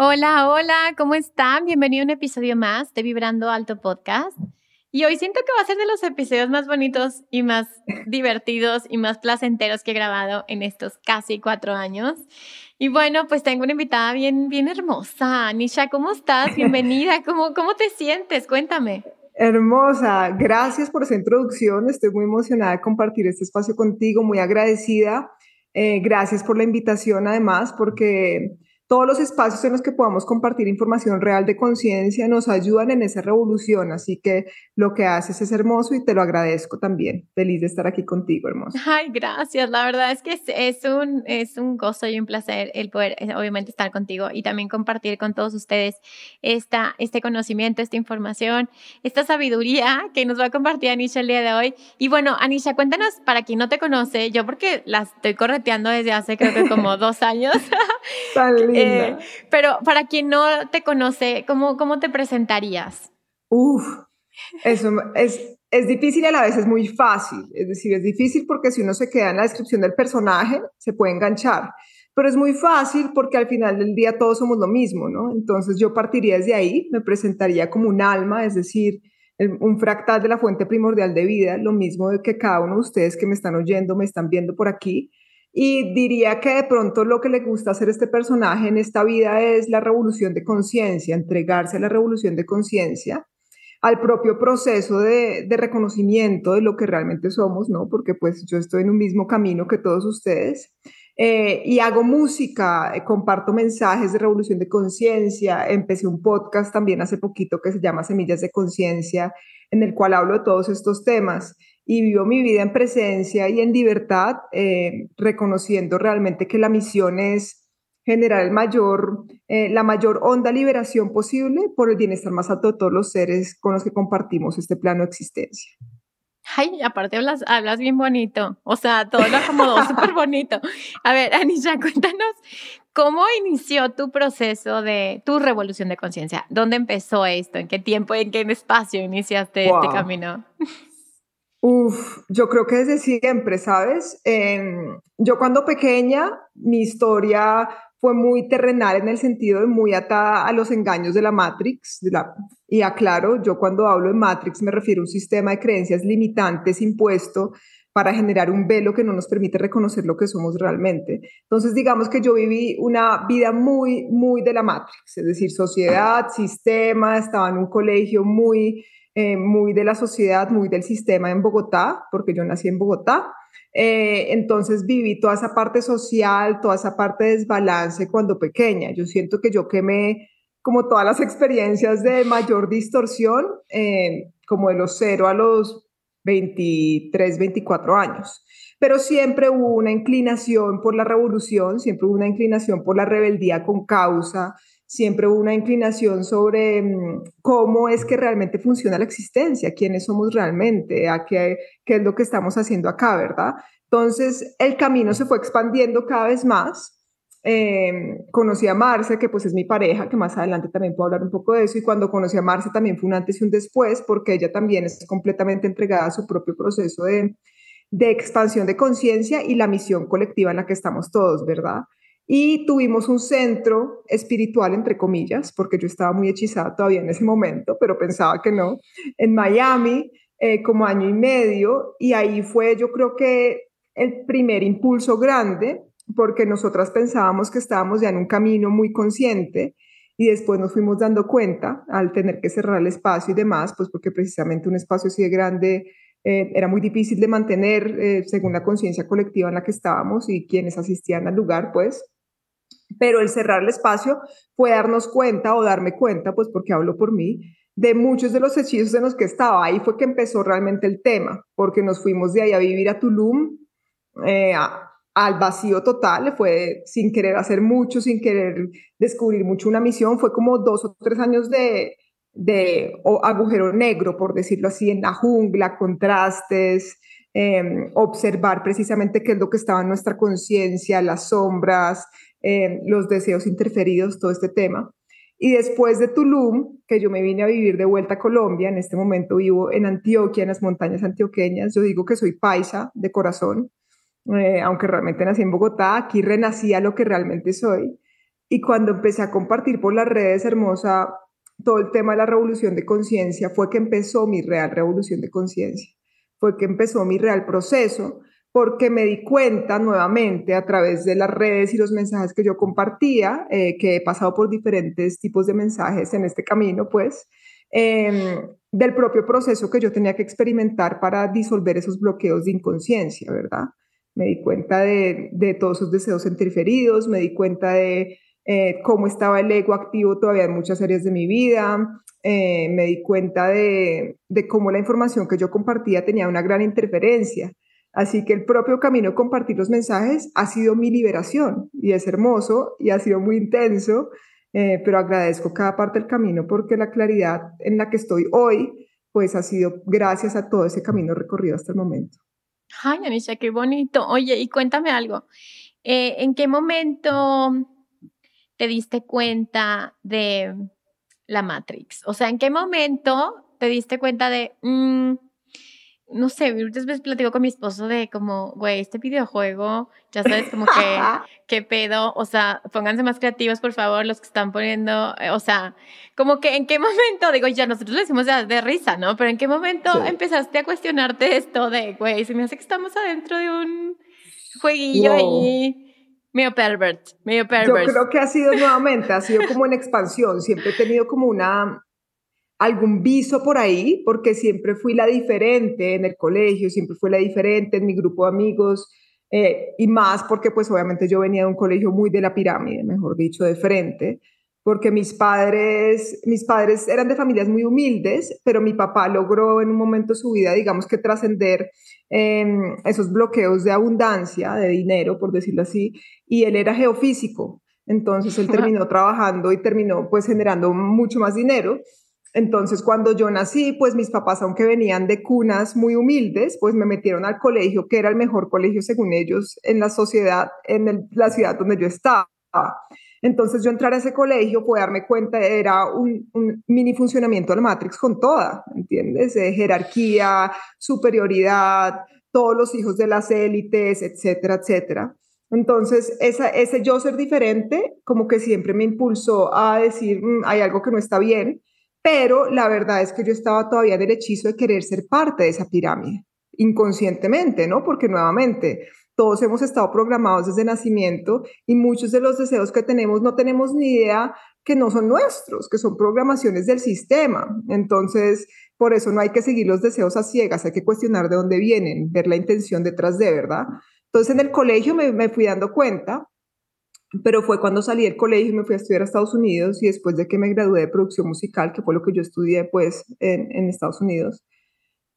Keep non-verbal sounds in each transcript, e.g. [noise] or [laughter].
Hola, hola, ¿cómo están? Bienvenido a un episodio más de Vibrando Alto Podcast. Y hoy siento que va a ser de los episodios más bonitos y más divertidos y más placenteros que he grabado en estos casi cuatro años. Y bueno, pues tengo una invitada bien, bien hermosa. Nisha, ¿cómo estás? Bienvenida. [laughs] ¿Cómo, cómo te sientes? Cuéntame. Hermosa, gracias por esa introducción. Estoy muy emocionada de compartir este espacio contigo, muy agradecida. Eh, gracias por la invitación, además, porque todos los espacios en los que podamos compartir información real de conciencia nos ayudan en esa revolución, así que lo que haces es hermoso y te lo agradezco también. Feliz de estar aquí contigo, hermoso. Ay, gracias. La verdad es que es, un, es un gozo y un placer el poder, eh, obviamente, estar contigo y también compartir con todos ustedes esta, este conocimiento, esta información, esta sabiduría que nos va a compartir Anisha el día de hoy. Y bueno, Anisha, cuéntanos, para quien no te conoce, yo porque la estoy correteando desde hace creo que como [laughs] dos años. [laughs] Eh, pero para quien no te conoce, ¿cómo, cómo te presentarías? Uf, eso es, es difícil y a la vez es muy fácil. Es decir, es difícil porque si uno se queda en la descripción del personaje, se puede enganchar. Pero es muy fácil porque al final del día todos somos lo mismo, ¿no? Entonces yo partiría desde ahí, me presentaría como un alma, es decir, un fractal de la fuente primordial de vida, lo mismo de que cada uno de ustedes que me están oyendo, me están viendo por aquí, y diría que de pronto lo que le gusta hacer este personaje en esta vida es la revolución de conciencia, entregarse a la revolución de conciencia, al propio proceso de, reconocimiento de lo que realmente somos, ¿no? Porque pues yo estoy en un mismo camino que todos ustedes. Eh, y hago música, eh, comparto mensajes de revolución de conciencia. Empecé un podcast también hace poquito que se llama Semillas de Conciencia, en el cual hablo de todos estos temas y vivo mi vida en presencia y en libertad, eh, reconociendo realmente que la misión es generar el mayor, eh, la mayor onda liberación posible por el bienestar más alto de todos los seres con los que compartimos este plano de existencia. Ay, aparte hablas, hablas bien bonito, o sea, todo lo acomodó [laughs] súper bonito. A ver, Anisha, cuéntanos, ¿cómo inició tu proceso de tu revolución de conciencia? ¿Dónde empezó esto? ¿En qué tiempo, en qué espacio iniciaste este camino? Uf, yo creo que desde siempre, ¿sabes? yo cuando pequeña, mi historia fue muy terrenal en el sentido de muy atada a los engaños de la Matrix. y aclaro, yo cuando hablo de Matrix me refiero a un sistema de creencias limitantes impuesto para generar un velo que no nos permite reconocer lo que somos realmente. Entonces, digamos que yo viví una vida muy, muy de la Matrix, es decir, sociedad, sistema, estaba en un colegio muy eh, muy de la sociedad, muy del sistema en Bogotá, porque yo nací en Bogotá. Eh, entonces viví toda esa parte social, toda esa parte de desbalance cuando pequeña. Yo siento que yo quemé como todas las experiencias de mayor distorsión, eh, como de los 0 a los 23, 24 años. Pero siempre hubo una inclinación por la revolución, siempre hubo una inclinación por la rebeldía con causa, siempre una inclinación sobre mm, cómo es que realmente funciona la existencia, quiénes somos realmente, a qué, qué es lo que estamos haciendo acá, ¿verdad? Entonces, el camino se fue expandiendo cada vez más. Eh, conocí a Marce, que pues es mi pareja, que más adelante también puedo hablar un poco de eso, y cuando conocí a Marce también fue un antes y un después, porque ella también es completamente entregada a su propio proceso de, de expansión de conciencia y la misión colectiva en la que estamos todos, ¿verdad? Y tuvimos un centro espiritual, entre comillas, porque yo estaba muy hechizada todavía en ese momento, pero pensaba que no, en Miami, eh, como año y medio, y ahí fue yo creo que el primer impulso grande, porque nosotras pensábamos que estábamos ya en un camino muy consciente, y después nos fuimos dando cuenta al tener que cerrar el espacio y demás, pues porque precisamente un espacio así de grande eh, era muy difícil de mantener eh, según la conciencia colectiva en la que estábamos y quienes asistían al lugar, pues. Pero el cerrar el espacio fue darnos cuenta o darme cuenta, pues porque hablo por mí, de muchos de los hechizos en los que estaba. Ahí fue que empezó realmente el tema, porque nos fuimos de ahí a vivir a Tulum, eh, al vacío total, fue sin querer hacer mucho, sin querer descubrir mucho una misión, fue como dos o tres años de, de agujero negro, por decirlo así, en la jungla, contrastes, em, observar precisamente qué es lo que estaba en nuestra conciencia, las sombras, em, los deseos interferidos, todo este tema. Y después de Tulum, que yo me vine a vivir de vuelta a Colombia, en este momento vivo en Antioquia, en las montañas antioqueñas, yo digo que soy paisa de corazón, eh, aunque realmente nací en Bogotá, aquí renací a lo que realmente soy. Y cuando empecé a compartir por las redes, hermosa, todo el tema de la revolución de conciencia, fue que empezó mi real revolución de conciencia, fue que empezó mi real proceso, porque me di cuenta nuevamente a través de las redes y los mensajes que yo compartía, eh, que he pasado por diferentes tipos de mensajes en este camino, pues, em, del propio proceso que yo tenía que experimentar para disolver esos bloqueos de inconsciencia, ¿verdad? Me di cuenta de, de todos esos deseos interferidos, me di cuenta de eh, cómo estaba el ego activo todavía en muchas áreas de mi vida. Eh, me di cuenta de, de, cómo la información que yo compartía tenía una gran interferencia. Así que el propio camino de compartir los mensajes ha sido mi liberación y es hermoso y ha sido muy intenso, eh, pero agradezco cada parte del camino porque la claridad en la que estoy hoy, pues ha sido gracias a todo ese camino recorrido hasta el momento. Ay, Anisha, qué bonito. Oye, y cuéntame algo. ¿En qué momento te diste cuenta de la Matrix? O sea, ¿en qué momento te diste cuenta de, mm, no sé, muchas veces platico con mi esposo de como, güey, este videojuego, ya sabes, como que, [laughs] qué pedo, o sea, pónganse más creativos, por favor, los que están poniendo, eh, o sea, como que en qué momento, digo, ya nosotros lo decimos de, risa, ¿no? Pero en qué momento empezaste a cuestionarte esto de, güey, se me hace que estamos adentro de un jueguillo ahí Medio pervert, medio pervert. Yo creo que ha sido nuevamente, ha sido como en expansión. Siempre he tenido como una, algún viso por ahí, porque siempre fui la diferente en el colegio, siempre fui la diferente en mi grupo de amigos, eh, y más porque pues obviamente yo venía de un colegio muy de la pirámide, mejor dicho, de frente porque mis padres, mis padres eran de familias muy humildes, pero mi papá logró en un momento de su vida, digamos que trascender em, esos bloqueos de abundancia, de dinero, por decirlo así, y él era geofísico, entonces él terminó trabajando y terminó pues generando mucho más dinero. Entonces, cuando yo nací, pues mis papás, aunque venían de cunas muy humildes, pues me metieron al colegio, que era el mejor colegio según ellos en la sociedad, en la ciudad donde yo estaba. Entonces yo entrar a ese colegio fue darme cuenta, era un, mini funcionamiento de la Matrix con toda, ¿entiendes? jerarquía, superioridad, todos los hijos de las élites, etcétera, etcétera. Entonces, ese yo ser diferente como que siempre me impulsó a decir, mm, hay algo que no está bien, pero la verdad es que yo estaba todavía en el hechizo de querer ser parte de esa pirámide, inconscientemente, ¿no? Porque nuevamente, todos hemos estado programados desde nacimiento y muchos de los deseos que tenemos no tenemos ni idea que no son nuestros, que son programaciones del sistema. Entonces, por eso no hay que seguir los deseos a ciegas, hay que cuestionar de dónde vienen, ver la intención detrás de, ¿verdad? Entonces, en el colegio me, fui dando cuenta, pero fue cuando salí del colegio y me fui a estudiar a Estados Unidos y después de que me gradué de producción musical, que fue lo que yo estudié pues en, Estados Unidos,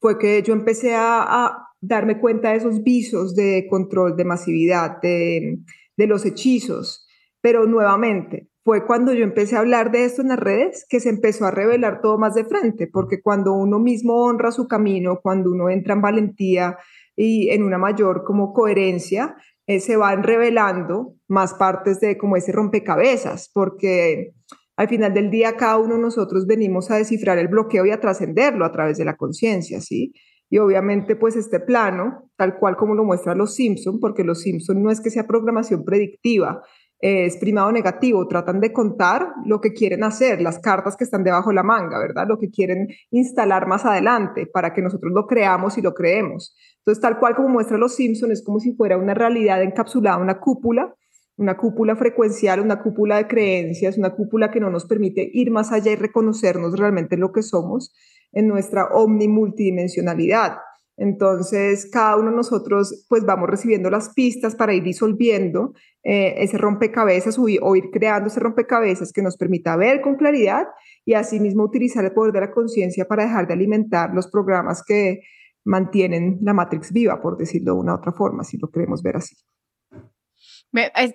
fue que yo empecé a, darme cuenta de esos visos de control, de masividad, de, de los hechizos. Pero nuevamente, fue cuando yo empecé a hablar de esto en las redes que se empezó a revelar todo más de frente, porque cuando uno mismo honra su camino, cuando uno entra en valentía y en una mayor como coherencia, eh, se van revelando más partes de como ese rompecabezas, porque al final del día cada uno de nosotros venimos a descifrar el bloqueo y a trascenderlo a través de la conciencia, ¿sí? Y obviamente pues este plano, tal cual como lo muestran los Simpson, porque los Simpson no es que sea programación predictiva, es primado negativo, tratan de contar lo que quieren hacer, las cartas que están debajo de la manga, ¿verdad? Lo que quieren instalar más adelante para que nosotros lo creamos y lo creemos. Entonces, tal cual como muestra los Simpson, es como si fuera una realidad encapsulada, una cúpula, una cúpula frecuencial, una cúpula de creencias, una cúpula que no nos permite ir más allá y reconocernos realmente lo que somos en nuestra omnimultidimensionalidad. Entonces, cada uno de nosotros pues vamos recibiendo las pistas para ir disolviendo eh, ese rompecabezas o, o, ir creando ese rompecabezas que nos permita ver con claridad y asimismo utilizar el poder de la conciencia para dejar de alimentar los programas que mantienen la Matrix viva, por decirlo de una otra forma, si lo queremos ver así.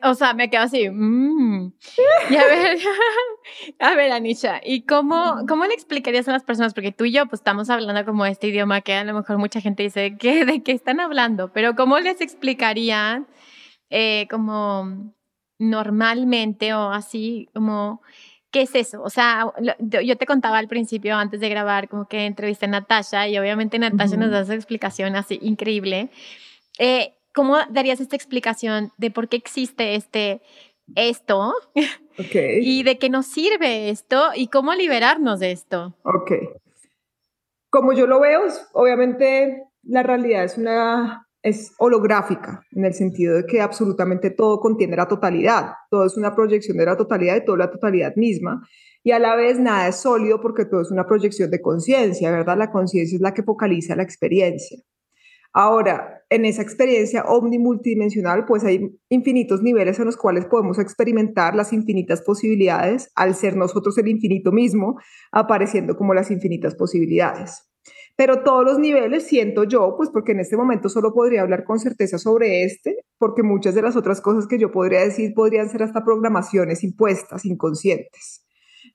o sea, me quedo así. Mm. Y a ver, [laughs] a ver, Anisha, ¿y cómo, cómo le explicarías a las personas? Porque tú y yo, pues estamos hablando como este idioma que a lo mejor mucha gente dice, ¿qué, ¿de qué están hablando? Pero ¿cómo les explicarían eh, como normalmente o así, como ¿qué es eso? O sea, yo te contaba al principio, antes de grabar, como que entrevisté a Natasha y obviamente Natasha nos da esa explicación así increíble. Eh, ¿Cómo darías esta explicación de por qué existe este, esto? Okay. [laughs] y de qué nos sirve esto y cómo liberarnos de esto. Ok. Como yo lo veo, obviamente la realidad es una es holográfica, en el sentido de que absolutamente todo contiene la totalidad, todo es una proyección de la totalidad y toda la totalidad misma, y a la vez nada es sólido porque todo es una proyección de conciencia, ¿verdad? La conciencia es la que focaliza la experiencia. Ahora, en esa experiencia omnimultidimensional, pues hay infinitos niveles en los cuales podemos experimentar las infinitas posibilidades al ser nosotros el infinito mismo, apareciendo como las infinitas posibilidades. Pero todos los niveles siento yo, pues porque en este momento solo podría hablar con certeza sobre este, porque muchas de las otras cosas que yo podría decir podrían ser hasta programaciones impuestas, inconscientes.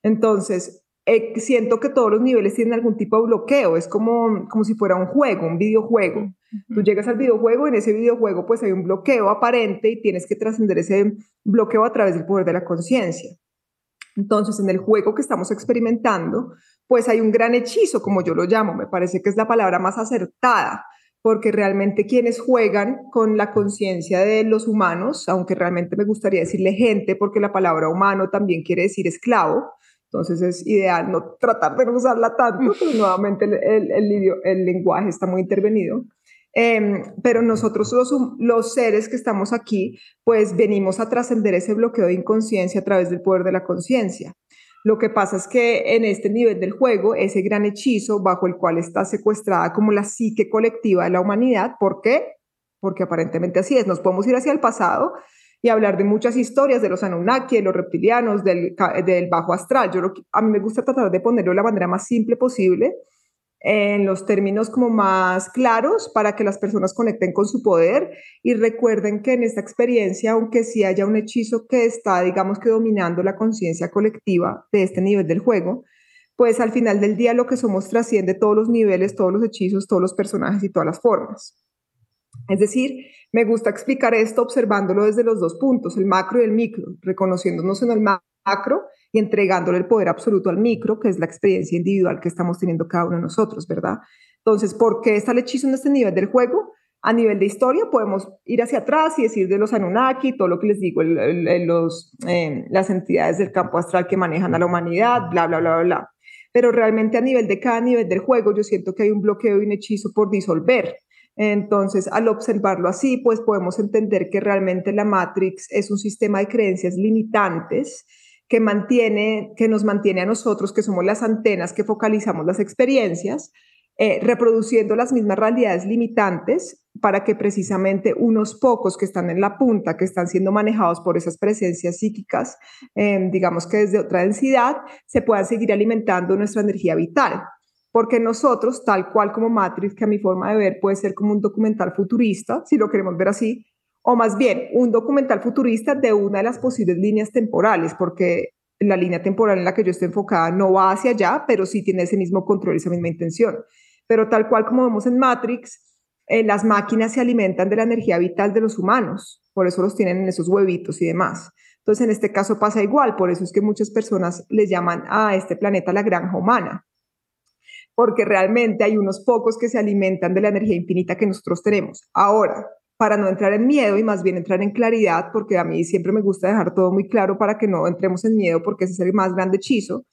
Entonces, eh, siento que todos los niveles tienen algún tipo de bloqueo, es como, como si fuera un juego, un videojuego. Tú llegas al videojuego y en ese videojuego pues hay un bloqueo aparente y tienes que trascender ese bloqueo a través del poder de la conciencia. Entonces, en el juego que estamos experimentando, pues hay un gran hechizo, como yo lo llamo, me parece que es la palabra más acertada, porque realmente quienes juegan con la conciencia de los humanos, aunque realmente me gustaría decirle gente, porque la palabra humano también quiere decir esclavo, entonces es ideal no tratar de no usarla tanto, pero nuevamente el, el, el lenguaje está muy intervenido. Em, pero nosotros los, los, seres que estamos aquí, pues venimos a trascender ese bloqueo de inconsciencia a través del poder de la conciencia. Lo que pasa es que en este nivel del juego, ese gran hechizo bajo el cual está secuestrada como la psique colectiva de la humanidad, ¿por qué? Porque aparentemente así es, nos podemos ir hacia el pasado y hablar de muchas historias de los Anunnaki, de los reptilianos, del, bajo astral. Yo a mí me gusta tratar de ponerlo de la manera más simple posible, en los términos como más claros para que las personas conecten con su poder y recuerden que en esta experiencia, aunque sí haya un hechizo que está, digamos que dominando la conciencia colectiva de este nivel del juego, pues al final del día lo que somos trasciende todos los niveles, todos los hechizos, todos los personajes y todas las formas. Es decir, me gusta explicar esto observándolo desde los dos puntos, el macro y el micro, reconociéndonos en el macro y entregándole el poder absoluto al micro, que es la experiencia individual que estamos teniendo cada uno de nosotros, ¿verdad? Entonces, ¿por qué está el hechizo en este nivel del juego? A nivel de historia podemos ir hacia atrás y decir de los Anunnaki, todo lo que les digo, los, eh, las entidades del campo astral que manejan a la humanidad, bla, bla, bla, bla. Pero realmente a nivel de cada nivel del juego yo siento que hay un bloqueo y un hechizo por disolver. Entonces, al observarlo así, pues podemos entender que realmente la Matrix es un sistema de creencias limitantes que, mantiene, que nos mantiene a nosotros, que somos las antenas que focalizamos las experiencias, eh, reproduciendo las mismas realidades limitantes para que precisamente unos pocos que están en la punta, que están siendo manejados por esas presencias psíquicas, eh, digamos que desde otra densidad, se puedan seguir alimentando nuestra energía vital. Porque nosotros, tal cual como Matrix, que a mi forma de ver puede ser como un documental futurista, si lo queremos ver así, o más bien un documental futurista de una de las posibles líneas temporales, porque la línea temporal en la que yo estoy enfocada no va hacia allá, pero sí tiene ese mismo control, esa misma intención. Pero tal cual como vemos en Matrix, eh, las máquinas se alimentan de la energía vital de los humanos, por eso los tienen en esos huevitos y demás. Entonces, en este caso pasa igual, por eso es que muchas personas les llaman a este planeta la granja humana, porque realmente hay unos pocos que se alimentan de la energía infinita que nosotros tenemos. Ahora, para no entrar en miedo y más bien entrar en claridad, porque a mí siempre me gusta dejar todo muy claro para que no entremos en miedo, porque ese es el más grande hechizo.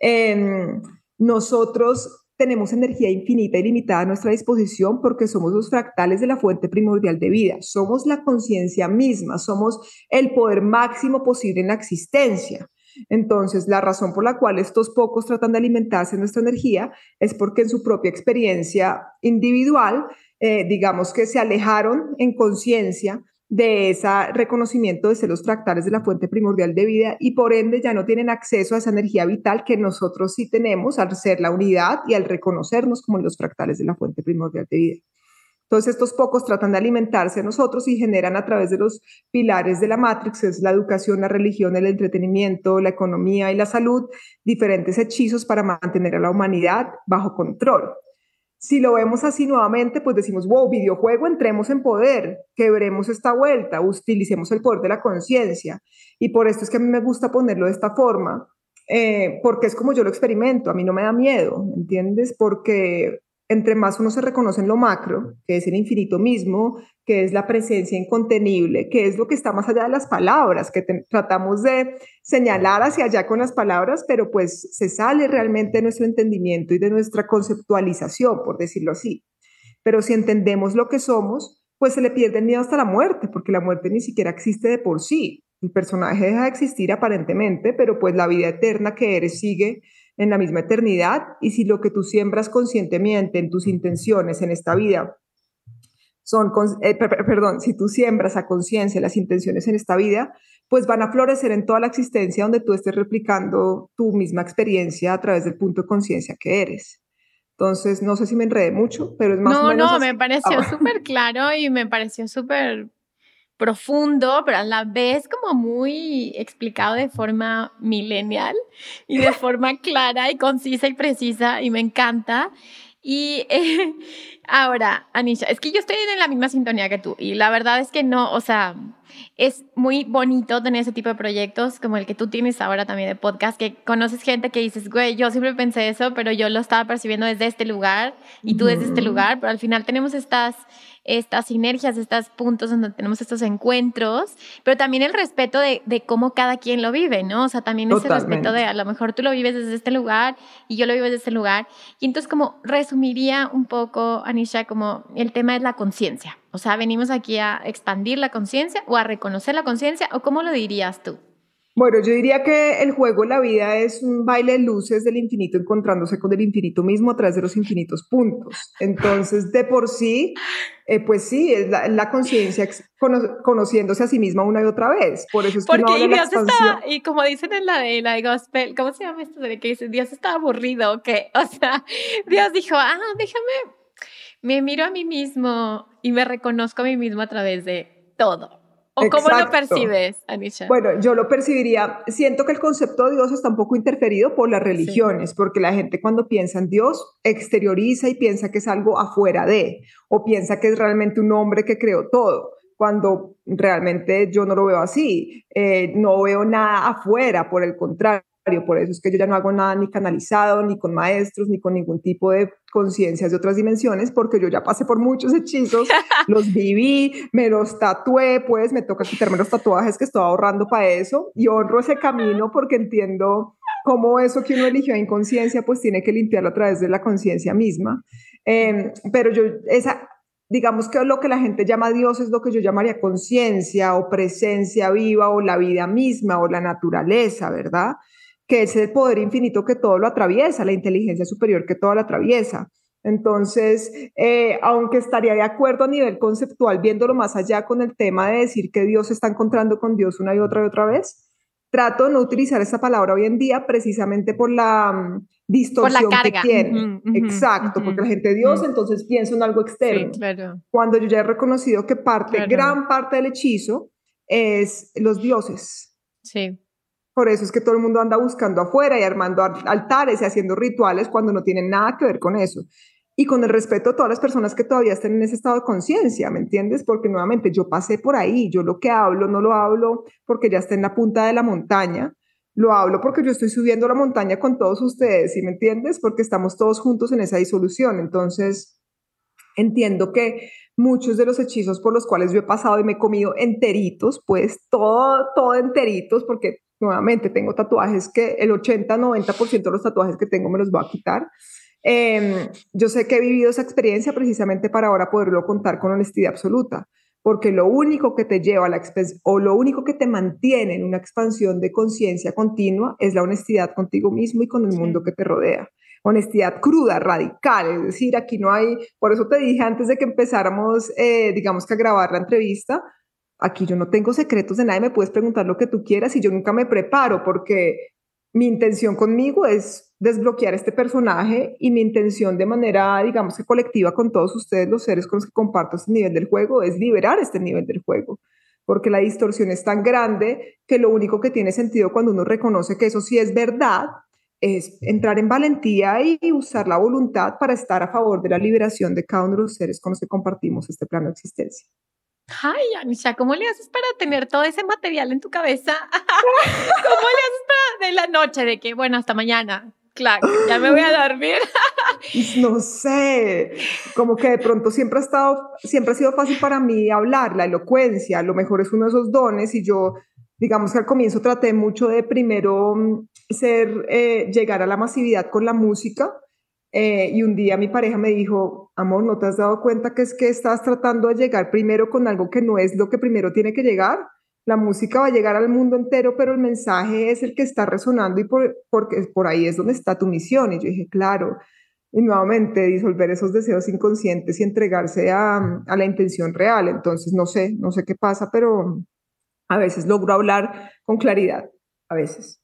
Em, nosotros tenemos energía infinita y limitada a nuestra disposición porque somos los fractales de la fuente primordial de vida, somos la conciencia misma, somos el poder máximo posible en la existencia. Entonces, la razón por la cual estos pocos tratan de alimentarse de nuestra energía es porque en su propia experiencia individual, eh, digamos que se alejaron en conciencia de ese reconocimiento de ser los fractales de la fuente primordial de vida y por ende ya no tienen acceso a esa energía vital que nosotros sí tenemos al ser la unidad y al reconocernos como los fractales de la fuente primordial de vida. Entonces estos pocos tratan de alimentarse de nosotros y generan a través de los pilares de la Matrix, es la educación, la religión, el entretenimiento, la economía y la salud, diferentes hechizos para mantener a la humanidad bajo control. Si lo vemos así nuevamente, pues decimos, wow, videojuego, entremos en poder, quebremos esta vuelta, utilicemos el poder de la conciencia. Y por esto es que a mí me gusta ponerlo de esta forma, eh, porque es como yo lo experimento, a mí no me da miedo, ¿entiendes? Porque entre más uno se reconoce en lo macro, que es el infinito mismo, que es la presencia incontenible, que es lo que está más allá de las palabras, que tratamos de señalar hacia allá con las palabras, pero pues se sale realmente de nuestro entendimiento y de nuestra conceptualización, por decirlo así. Pero si entendemos lo que somos, pues se le pierde el miedo hasta la muerte, porque la muerte ni siquiera existe de por sí. El personaje deja de existir aparentemente, pero pues la vida eterna que eres sigue en la misma eternidad y si lo que tú siembras conscientemente en tus intenciones en esta vida son, eh, perdón, si tú siembras a conciencia las intenciones en esta vida, pues van a florecer en toda la existencia donde tú estés replicando tu misma experiencia a través del punto de conciencia que eres. Entonces, no sé si me enredé mucho, pero es más no, o menos. No, no, me pareció súper claro y me pareció súper profundo, pero a la vez como muy explicado de forma millennial y de [laughs] forma clara y concisa y precisa y me encanta. Y eh, [laughs] ahora, Anisha, es que yo estoy en la misma sintonía que tú y la verdad es que no, o sea, es muy bonito tener ese tipo de proyectos como el que tú tienes ahora también de podcast, que conoces gente que dices, güey, yo siempre pensé eso, pero yo lo estaba percibiendo desde este lugar y tú desde este lugar, pero al final tenemos estas estas sinergias, estos puntos donde tenemos estos encuentros, pero también el respeto de, de cómo cada quien lo vive, ¿no? O sea, también ese respeto de a lo mejor tú lo vives desde este lugar y yo lo vivo desde este lugar. Y entonces como resumiría un poco, Anisha, como el tema es la conciencia. O sea, venimos aquí a expandir la conciencia o a reconocer la conciencia, o cómo lo dirías tú? Bueno, yo diría que el juego, la vida, es un baile de luces del infinito encontrándose con el infinito mismo a través de los infinitos puntos. Entonces, de por sí, eh, pues sí, es la, conciencia conociéndose a sí misma una y otra vez. Por eso es que Porque Dios está, y como dicen en la de, la de Gospel, ¿cómo se llama esto? De que dice, Dios está aburrido, que, [laughs] o sea, Dios dijo, ah, déjame, me miro a mí mismo y me reconozco a mí mismo a través de todo. ¿O cómo lo percibes, Anisha? Bueno, yo lo percibiría, siento que el concepto de Dios está un poco interferido por las religiones, porque la gente cuando piensa en Dios exterioriza y piensa que es algo afuera de, o piensa que es realmente un hombre que creó todo, cuando realmente yo no lo veo así, eh, no veo nada afuera, por el contrario por eso es que yo ya no hago nada ni canalizado, ni con maestros, ni con ningún tipo de conciencias de otras dimensiones, porque yo ya pasé por muchos hechizos, [laughs] los viví, me los tatué, pues me toca quitarme los tatuajes que estaba ahorrando para eso y honro ese camino porque entiendo cómo eso que uno eligió en conciencia, pues tiene que limpiarlo a través de la conciencia misma. Em, pero yo, esa, digamos que lo que la gente llama Dios es lo que yo llamaría conciencia o presencia viva o la vida misma o la naturaleza, ¿verdad? Que es el poder infinito que todo lo atraviesa, la inteligencia superior que todo lo atraviesa. Entonces, eh, aunque estaría de acuerdo a nivel conceptual, viéndolo más allá con el tema de decir que Dios se está encontrando con Dios una y otra y otra vez, trato de no utilizar esa palabra hoy en día precisamente por la mm, distorsión que tiene. Exacto, porque la gente Dios entonces piensa en algo externo. Cuando yo ya he reconocido que parte, gran parte del hechizo es los dioses. Sí. Por eso es que todo el mundo anda buscando afuera y armando altares y haciendo rituales cuando no tienen nada que ver con eso. Y con el respeto a todas las personas que todavía estén en ese estado de conciencia, ¿me entiendes? Porque nuevamente yo pasé por ahí, yo lo que hablo no lo hablo porque ya está en la punta de la montaña, lo hablo porque yo estoy subiendo la montaña con todos ustedes, ¿sí me entiendes? Porque estamos todos juntos en esa disolución. Entonces, entiendo que muchos de los hechizos por los cuales yo he pasado y me he comido enteritos, pues todo, todo enteritos, porque nuevamente tengo tatuajes que el 80-90% de los tatuajes que tengo me los voy a quitar. Em, yo sé que he vivido esa experiencia precisamente para ahora poderlo contar con honestidad absoluta, porque lo único que te lleva a la o lo único que te mantiene en una expansión de conciencia continua es la honestidad contigo mismo y con el mundo que te rodea. Honestidad cruda, radical, es decir, aquí no hay, por eso te dije antes de que empezáramos, eh, digamos que a grabar la entrevista, aquí yo no tengo secretos de nadie, me puedes preguntar lo que tú quieras y yo nunca me preparo porque mi intención conmigo es desbloquear este personaje y mi intención de manera, digamos que colectiva con todos ustedes, los seres con los que comparto este nivel del juego, es liberar este nivel del juego. Porque la distorsión es tan grande que lo único que tiene sentido cuando uno reconoce que eso sí es verdad es entrar en valentía y usar la voluntad para estar a favor de la liberación de cada uno de los seres con los que compartimos este plano de existencia. Ay, Anisha, ¿cómo le haces para tener todo ese material en tu cabeza? [laughs] ¿Cómo le haces para de la noche de que, bueno, hasta mañana? Claro, ya me voy a dormir. [laughs] no sé, como que de pronto siempre ha estado, siempre ha sido fácil para mí hablar, la elocuencia, a lo mejor es uno de esos dones y yo, digamos que al comienzo traté mucho de primero mm, ser, eh, llegar a la masividad con la música eh, y un día mi pareja me dijo, amor, ¿no te has dado cuenta que es que estás tratando de llegar primero con algo que no es lo que primero tiene que llegar? La música va a llegar al mundo entero, pero el mensaje es el que está resonando y por, porque por ahí es donde está tu misión. Y yo dije, claro. Y nuevamente disolver esos deseos inconscientes y entregarse a, a la intención real. Entonces, no sé, no sé qué pasa, pero a veces logro hablar con claridad, a veces.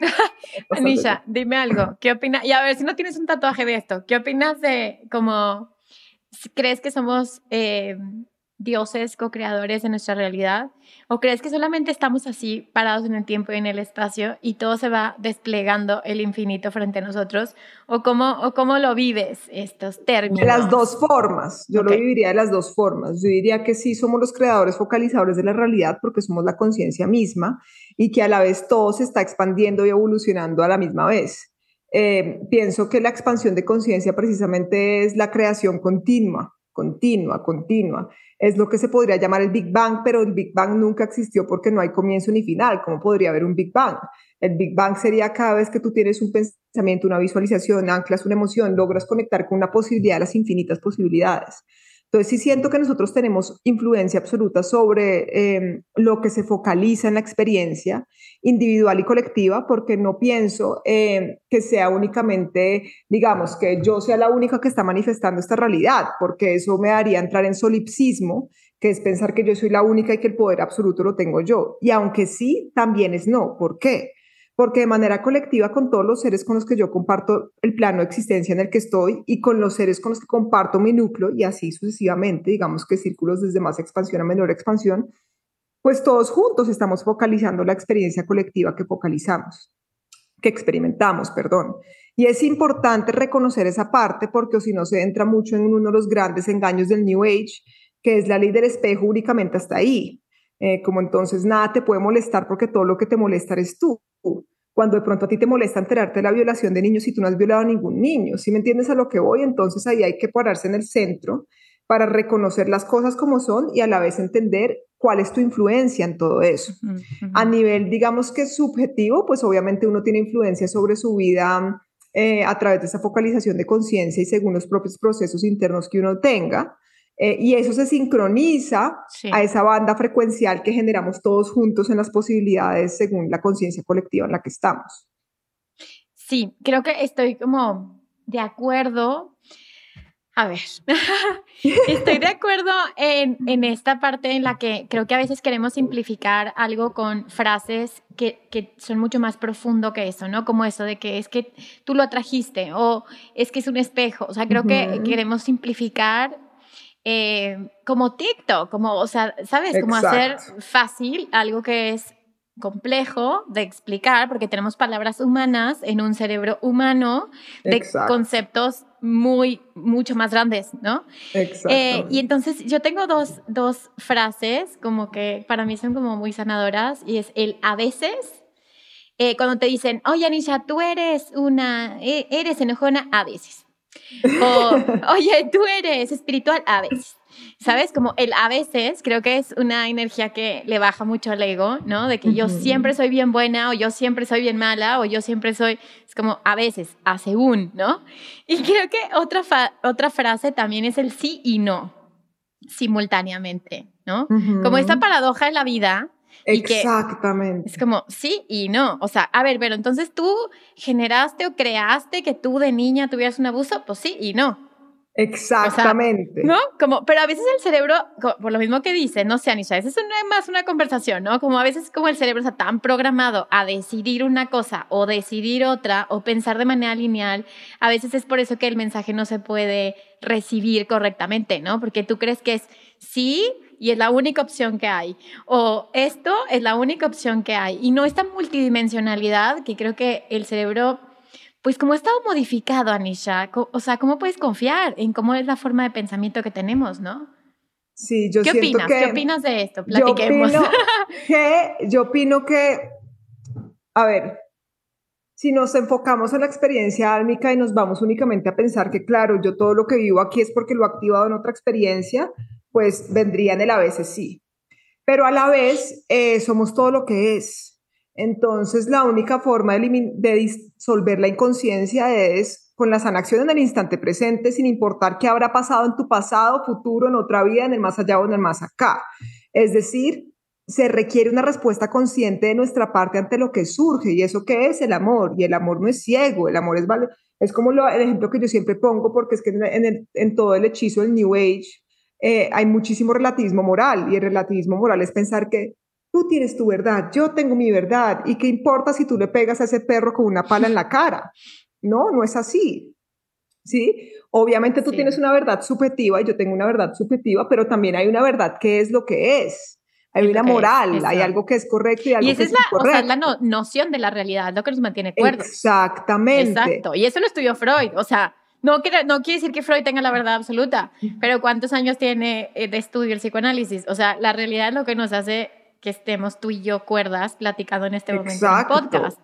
[laughs] Anisha, dime algo. ¿Qué opinas? Y a ver, si no tienes un tatuaje de esto, ¿qué opinas de como, crees que somos eh, dioses co-creadores de nuestra realidad? ¿O crees que solamente estamos así parados en el tiempo y en el espacio y todo se va desplegando el infinito frente a nosotros? ¿O cómo, o cómo lo vives estos términos? De las dos formas, yo lo viviría de las dos formas. Yo diría que sí somos los creadores focalizadores de la realidad porque somos la conciencia misma y que a la vez todo se está expandiendo y evolucionando a la misma vez. Eh, pienso que la expansión de conciencia precisamente es la creación continua, continua, continua es lo que se podría llamar el Big Bang, pero el Big Bang nunca existió porque no hay comienzo ni final. ¿Cómo podría haber un Big Bang? El Big Bang sería cada vez que tú tienes un pensamiento, una visualización, anclas una emoción, logras conectar con una posibilidad las infinitas posibilidades. Entonces sí siento que nosotros tenemos influencia absoluta sobre em, lo que se focaliza en la experiencia individual y colectiva, porque no pienso em, que sea únicamente, digamos, que yo sea la única que está manifestando esta realidad, porque eso me haría entrar en solipsismo, que es pensar que yo soy la única y que el poder absoluto lo tengo yo. Y aunque sí, también es no. ¿Por qué? Porque de manera colectiva con todos los seres con los que yo comparto el plano de existencia en el que estoy y con los seres con los que comparto mi núcleo y así sucesivamente, digamos que círculos desde más expansión a menor expansión, pues todos juntos estamos focalizando la experiencia colectiva que focalizamos, que experimentamos, perdón. Y es importante reconocer esa parte porque si no se entra mucho en uno de los grandes engaños del New Age, que es la ley del espejo únicamente hasta ahí. Eh, como entonces nada te puede molestar porque todo lo que te molesta eres tú. Cuando de pronto a ti te molesta enterarte de la violación de niños y tú no has violado a ningún niño, si me entiendes a lo que voy, entonces ahí hay que pararse en el centro para reconocer las cosas como son y a la vez entender cuál es tu influencia en todo eso. A nivel, digamos que subjetivo, pues obviamente uno tiene influencia sobre su vida eh, a través de esa focalización de conciencia y según los propios procesos internos que uno tenga. Eh, y eso se sincroniza a esa banda frecuencial que generamos todos juntos en las posibilidades según la conciencia colectiva en la que estamos. Sí, creo que estoy como de acuerdo. A ver, [laughs] estoy de acuerdo en, en, esta parte en la que creo que a veces queremos simplificar algo con frases que, que, son mucho más profundo que eso, ¿no? Como eso de que es que tú lo atrajiste o es que es un espejo. O sea, creo que queremos simplificar eh, como TikTok, como, o sea, ¿sabes? Como hacer fácil algo que es complejo de explicar porque tenemos palabras humanas en un cerebro humano de conceptos muy, mucho más grandes, ¿no? Exacto. Eh, y entonces yo tengo dos, dos frases como que para mí son como muy sanadoras y es el a veces, eh, cuando te dicen, oye Anisha, tú eres una, e, eres enojona a veces. [laughs] O, oye, tú eres espiritual a veces. ¿Sabes? Como el a veces creo que es una energía que le baja mucho al ego, ¿no? De que yo siempre soy bien buena o yo siempre soy bien mala o yo siempre soy, es como a veces, a según, ¿no? Y creo que otra, otra frase también es el sí y no, simultáneamente, ¿no? Como esta paradoja en la vida. Exactamente. es como sí y no. O sea, a ver, pero entonces tú generaste o creaste que tú de niña tuvieras un abuso, pues sí y no. Exactamente. ¿No? Como, pero a veces el cerebro, por lo mismo que dice, no sé, Anisha, eso es más una conversación, ¿no? Como a veces como el cerebro está tan programado a decidir una cosa o decidir otra o pensar de manera lineal, a veces es por eso que el mensaje no se puede recibir correctamente, ¿no? Porque tú crees que es sí y es la única opción que hay, o esto es la única opción que hay, y no esta multidimensionalidad que creo que el cerebro pues como ha estado modificado, Anisha, o sea, ¿cómo puedes confiar en cómo es la forma de pensamiento que tenemos, no? Sí, yo ¿Qué siento opinas? que... ¿Qué opinas de esto? Platiquemos. Yo opino [laughs] que, yo opino que, a ver, si nos enfocamos en la experiencia álmica y nos vamos únicamente a pensar que, claro, yo todo lo que vivo aquí es porque lo he activado en otra experiencia, pues vendría en el a veces sí. Pero a la vez eh, somos todo lo que es. Entonces, la única forma de, disolver la inconsciencia es con la sanación en el instante presente, sin importar qué habrá pasado en tu pasado, futuro, en otra vida, en el más allá o en el más acá. Es decir, se requiere una respuesta consciente de nuestra parte ante lo que surge. ¿Y eso qué es? El amor. Y el amor no es ciego, el amor es... Es como el ejemplo que yo siempre pongo, porque es que en, todo el hechizo del New Age eh, hay muchísimo relativismo moral, y el relativismo moral es pensar que Tú tienes tu verdad, yo tengo mi verdad. ¿Y qué importa si tú le pegas a ese perro con una pala en la cara? No, no es así. ¿Sí? Obviamente tú tienes una verdad subjetiva y yo tengo una verdad subjetiva, pero también hay una verdad que es lo que es. Hay una moral, hay algo que es correcto y algo que es, la, incorrecto. O sea, es la noción de la realidad, lo que nos mantiene cuerdos. Exactamente. Exacto. Y eso lo estudió Freud. O sea, no quiere, no quiere decir que Freud tenga la verdad absoluta, pero ¿cuántos años tiene eh, de estudio el psicoanálisis? O sea, la realidad es lo que nos hace que estemos tú y yo cuerdas platicando en este momento en el podcast.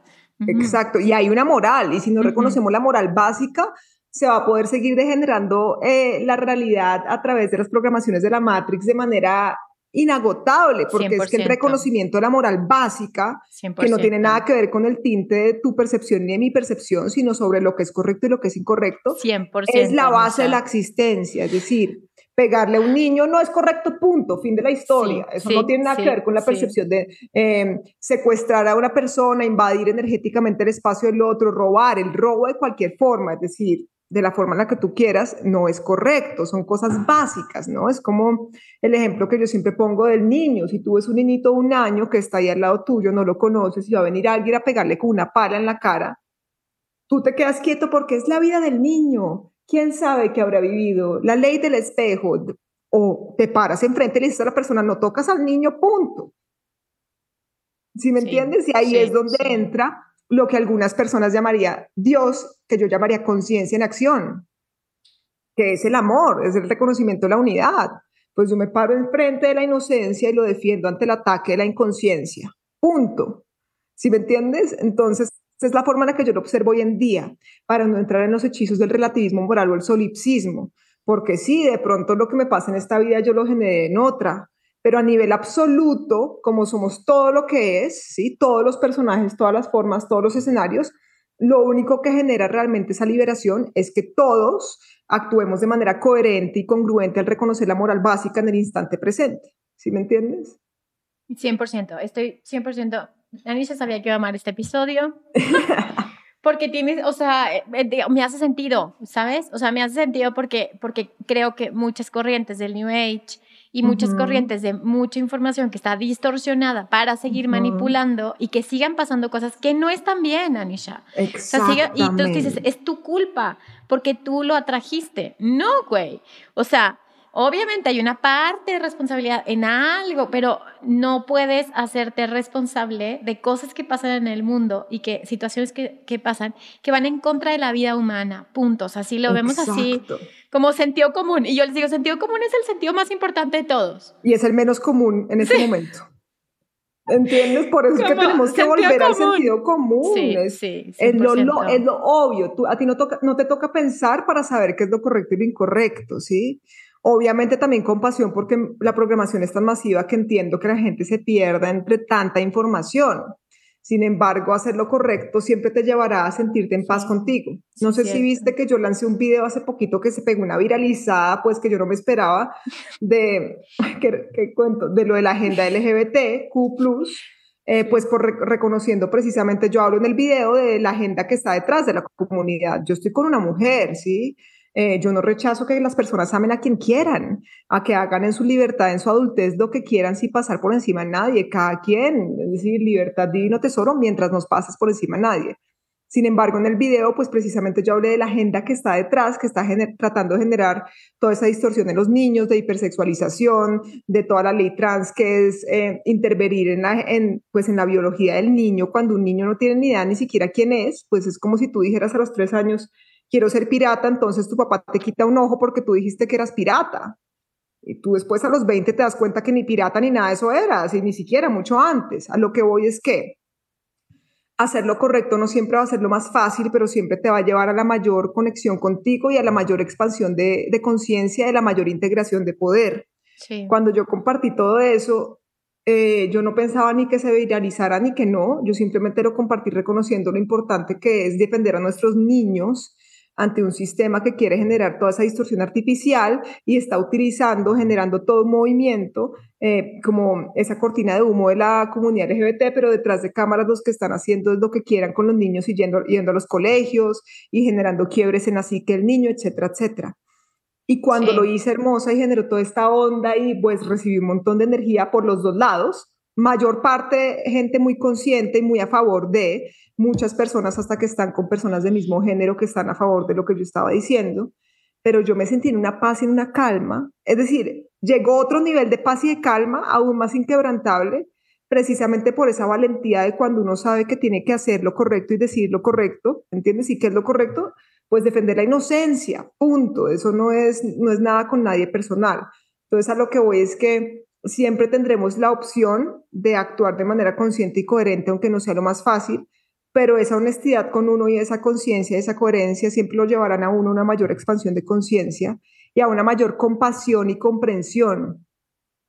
Exacto, y hay una moral, y si no reconocemos la moral básica, se va a poder seguir degenerando eh, la realidad a través de las programaciones de la Matrix de manera inagotable, porque es que el reconocimiento de la moral básica, que no tiene nada que ver con el tinte de tu percepción ni de mi percepción, sino sobre lo que es correcto y lo que es incorrecto, 100%, es la base de la existencia. Es decir, pegarle a un niño no es correcto, punto, fin de la historia. Eso no tiene nada que ver con la percepción de em, secuestrar a una persona, invadir energéticamente el espacio del otro, robar, el robo de cualquier forma, es decir, de la forma en la que tú quieras, no es correcto, son cosas básicas, ¿no? Es como el ejemplo que yo siempre pongo del niño, si tú ves un niñito de un año que está ahí al lado tuyo, no lo conoces y va a venir alguien a pegarle con una pala en la cara, tú te quedas quieto porque es la vida del niño, ¿Quién sabe qué habrá vivido? La ley del espejo. O te paras enfrente y le dices a la persona, no tocas al niño, punto. ¿Sí me entiendes? Y ahí es donde entra lo que algunas personas llamaría Dios, que yo llamaría conciencia en acción, que es el amor, es el reconocimiento de la unidad. Pues yo me paro enfrente de la inocencia y lo defiendo ante el ataque de la inconsciencia. Punto. ¿Sí me entiendes? Entonces, esta es la forma en la que yo lo observo hoy en día, para no entrar en los hechizos del relativismo moral o el solipsismo, porque sí, de pronto lo que me pasa en esta vida yo lo generé en otra, pero a nivel absoluto, como somos todo lo que es, ¿sí? todos los personajes, todas las formas, todos los escenarios, lo único que genera realmente esa liberación es que todos actuemos de manera coherente y congruente al reconocer la moral básica en el instante presente. ¿Sí me entiendes? 100%, estoy 100% Anisha sabía que iba a amar este episodio. [laughs] porque tienes, o sea, eh, eh, me hace sentido, ¿sabes? O sea, me hace sentido porque, porque creo que muchas corrientes del New Age y muchas corrientes de mucha información que está distorsionada para seguir manipulando y que sigan pasando cosas que no están bien, Anisha. Exactamente. y tú dices, es tu culpa porque tú lo atrajiste. No, güey. O sea, obviamente hay una parte de responsabilidad en algo, pero no puedes hacerte responsable de cosas que pasan en el mundo y que situaciones que, que pasan que van en contra de la vida humana, puntos. Así lo vemos así como sentido común. Y yo les digo, sentido común es el sentido más importante de todos. Y es el menos común en este momento. ¿Entiendes? Por eso es que tenemos que volver al sentido común. Sí, es, sí, es, lo, es lo obvio. Tú, a ti no, toca, no te toca pensar para saber qué es lo correcto y lo incorrecto, ¿sí? Obviamente también compasión porque la programación es tan masiva que entiendo que la gente se pierda entre tanta información. Sin embargo, hacer lo correcto siempre te llevará a sentirte en paz contigo. No sé si viste que yo lancé un video hace poquito que se pegó una viralizada, pues que yo no me esperaba, de, [laughs] que, cuento, de lo de la agenda LGBT, Q+, eh, pues por reconociendo precisamente, yo hablo en el video de la agenda que está detrás de la comunidad. Yo estoy con una mujer, ¿sí? Eh, yo no rechazo que las personas amen a quien quieran, a que hagan en su libertad, en su adultez, lo que quieran sin pasar por encima de nadie, cada quien, es decir, libertad, divino tesoro, mientras nos pases por encima de nadie. Sin embargo, en el video, pues precisamente yo hablé de la agenda que está detrás, que está tratando de generar toda esa distorsión en los niños, de hipersexualización, de toda la ley trans, que es eh, intervenir en la, en, pues, en la biología del niño. Cuando un niño no tiene ni idea ni siquiera quién es, pues es como si tú dijeras a los tres años, quiero ser pirata, entonces tu papá te quita un ojo porque tú dijiste que eras pirata. Y tú después a los 20 te das cuenta que ni pirata ni nada de eso eras, y ni siquiera mucho antes. A lo que voy es que hacer lo correcto no siempre va a ser lo más fácil, pero siempre te va a llevar a la mayor conexión contigo y a la mayor expansión de, conciencia y la mayor integración de poder. Cuando yo compartí todo eso, eh, yo no pensaba ni que se viralizara ni que no, yo simplemente lo compartí reconociendo lo importante que es defender a nuestros niños ante un sistema que quiere generar toda esa distorsión artificial y está utilizando, generando todo un movimiento, eh, como esa cortina de humo de la comunidad LGBT, pero detrás de cámaras los que están haciendo es lo que quieran con los niños y yendo, yendo a los colegios y generando quiebres en así que el niño, etcétera, etcétera. Y cuando lo hice hermosa y generó toda esta onda y pues recibí un montón de energía por los dos lados, mayor parte gente muy consciente y muy a favor de, muchas personas hasta que están con personas del mismo género que están a favor de lo que yo estaba diciendo, pero yo me sentí en una paz y en una calma, es decir, llegó otro nivel de paz y de calma aún más inquebrantable, precisamente por esa valentía de cuando uno sabe que tiene que hacer lo correcto y decir lo correcto, ¿entiendes? ¿Y qué es lo correcto? Pues defender la inocencia, punto, eso no es, no es nada con nadie personal. Entonces a lo que voy es que siempre tendremos la opción de actuar de manera consciente y coherente, aunque no sea lo más fácil, pero esa honestidad con uno y esa conciencia, esa coherencia siempre lo llevarán a uno una mayor expansión de conciencia y a una mayor compasión y comprensión,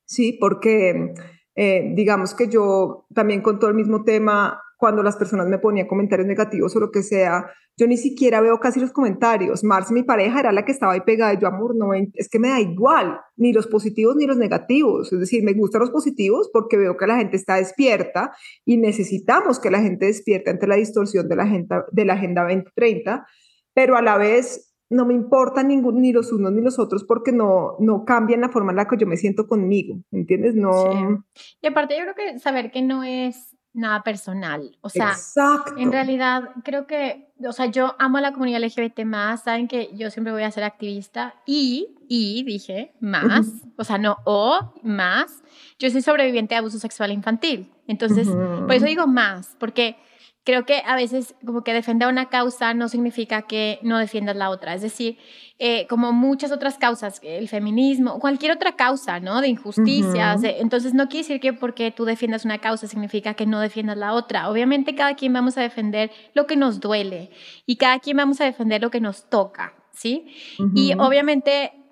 ¿sí? Porque eh, digamos que yo también con todo el mismo tema cuando las personas me ponían comentarios negativos o lo que sea, yo ni siquiera veo casi los comentarios. Marce, mi pareja, era la que estaba ahí pegada y yo, amor, no, es que me da igual, ni los positivos ni los negativos. Es decir, me gustan los positivos porque veo que la gente está despierta y necesitamos que la gente despierte ante la distorsión de la agenda, de la agenda 2030, pero a la vez no me importa ningún, ni los unos ni los otros porque no, no cambian la forma en la que yo me siento conmigo, ¿entiendes? No. Y aparte yo creo que saber que no es nada personal. O sea, en realidad creo que, o sea, yo amo a la comunidad LGBT más, saben que yo siempre voy a ser activista y, y dije, más, o sea, no o, más, yo soy sobreviviente de abuso sexual infantil. Entonces, por eso digo más, porque creo que a veces como que defender una causa no significa que no defiendas la otra. Es decir, eh, como muchas otras causas, el feminismo, cualquier otra causa, ¿no? De injusticias. Eh, entonces no quiere decir que porque tú defiendas una causa significa que no defiendas la otra. Obviamente cada quien vamos a defender lo que nos duele y cada quien vamos a defender lo que nos toca, ¿sí? Y obviamente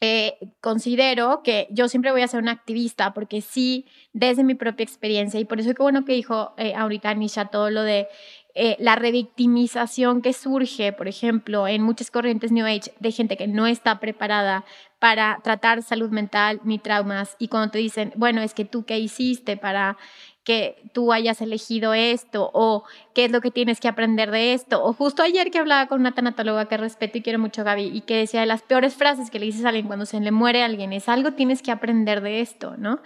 eh, considero que yo siempre voy a ser una activista porque sí, desde mi propia experiencia, y por eso es que bueno que dijo eh, ahorita Nisha todo lo de eh, la revictimización que surge, por ejemplo, en muchas corrientes New Age de gente que no está preparada para tratar salud mental ni traumas, y cuando te dicen, bueno, es que tú qué hiciste para que tú hayas elegido esto o qué es lo que tienes que aprender de esto. O justo ayer que hablaba con una tanatóloga que respeto y quiero mucho, Gaby, y que decía de las peores frases que le dices a alguien cuando se le muere a alguien es algo tienes que aprender de esto, ¿no?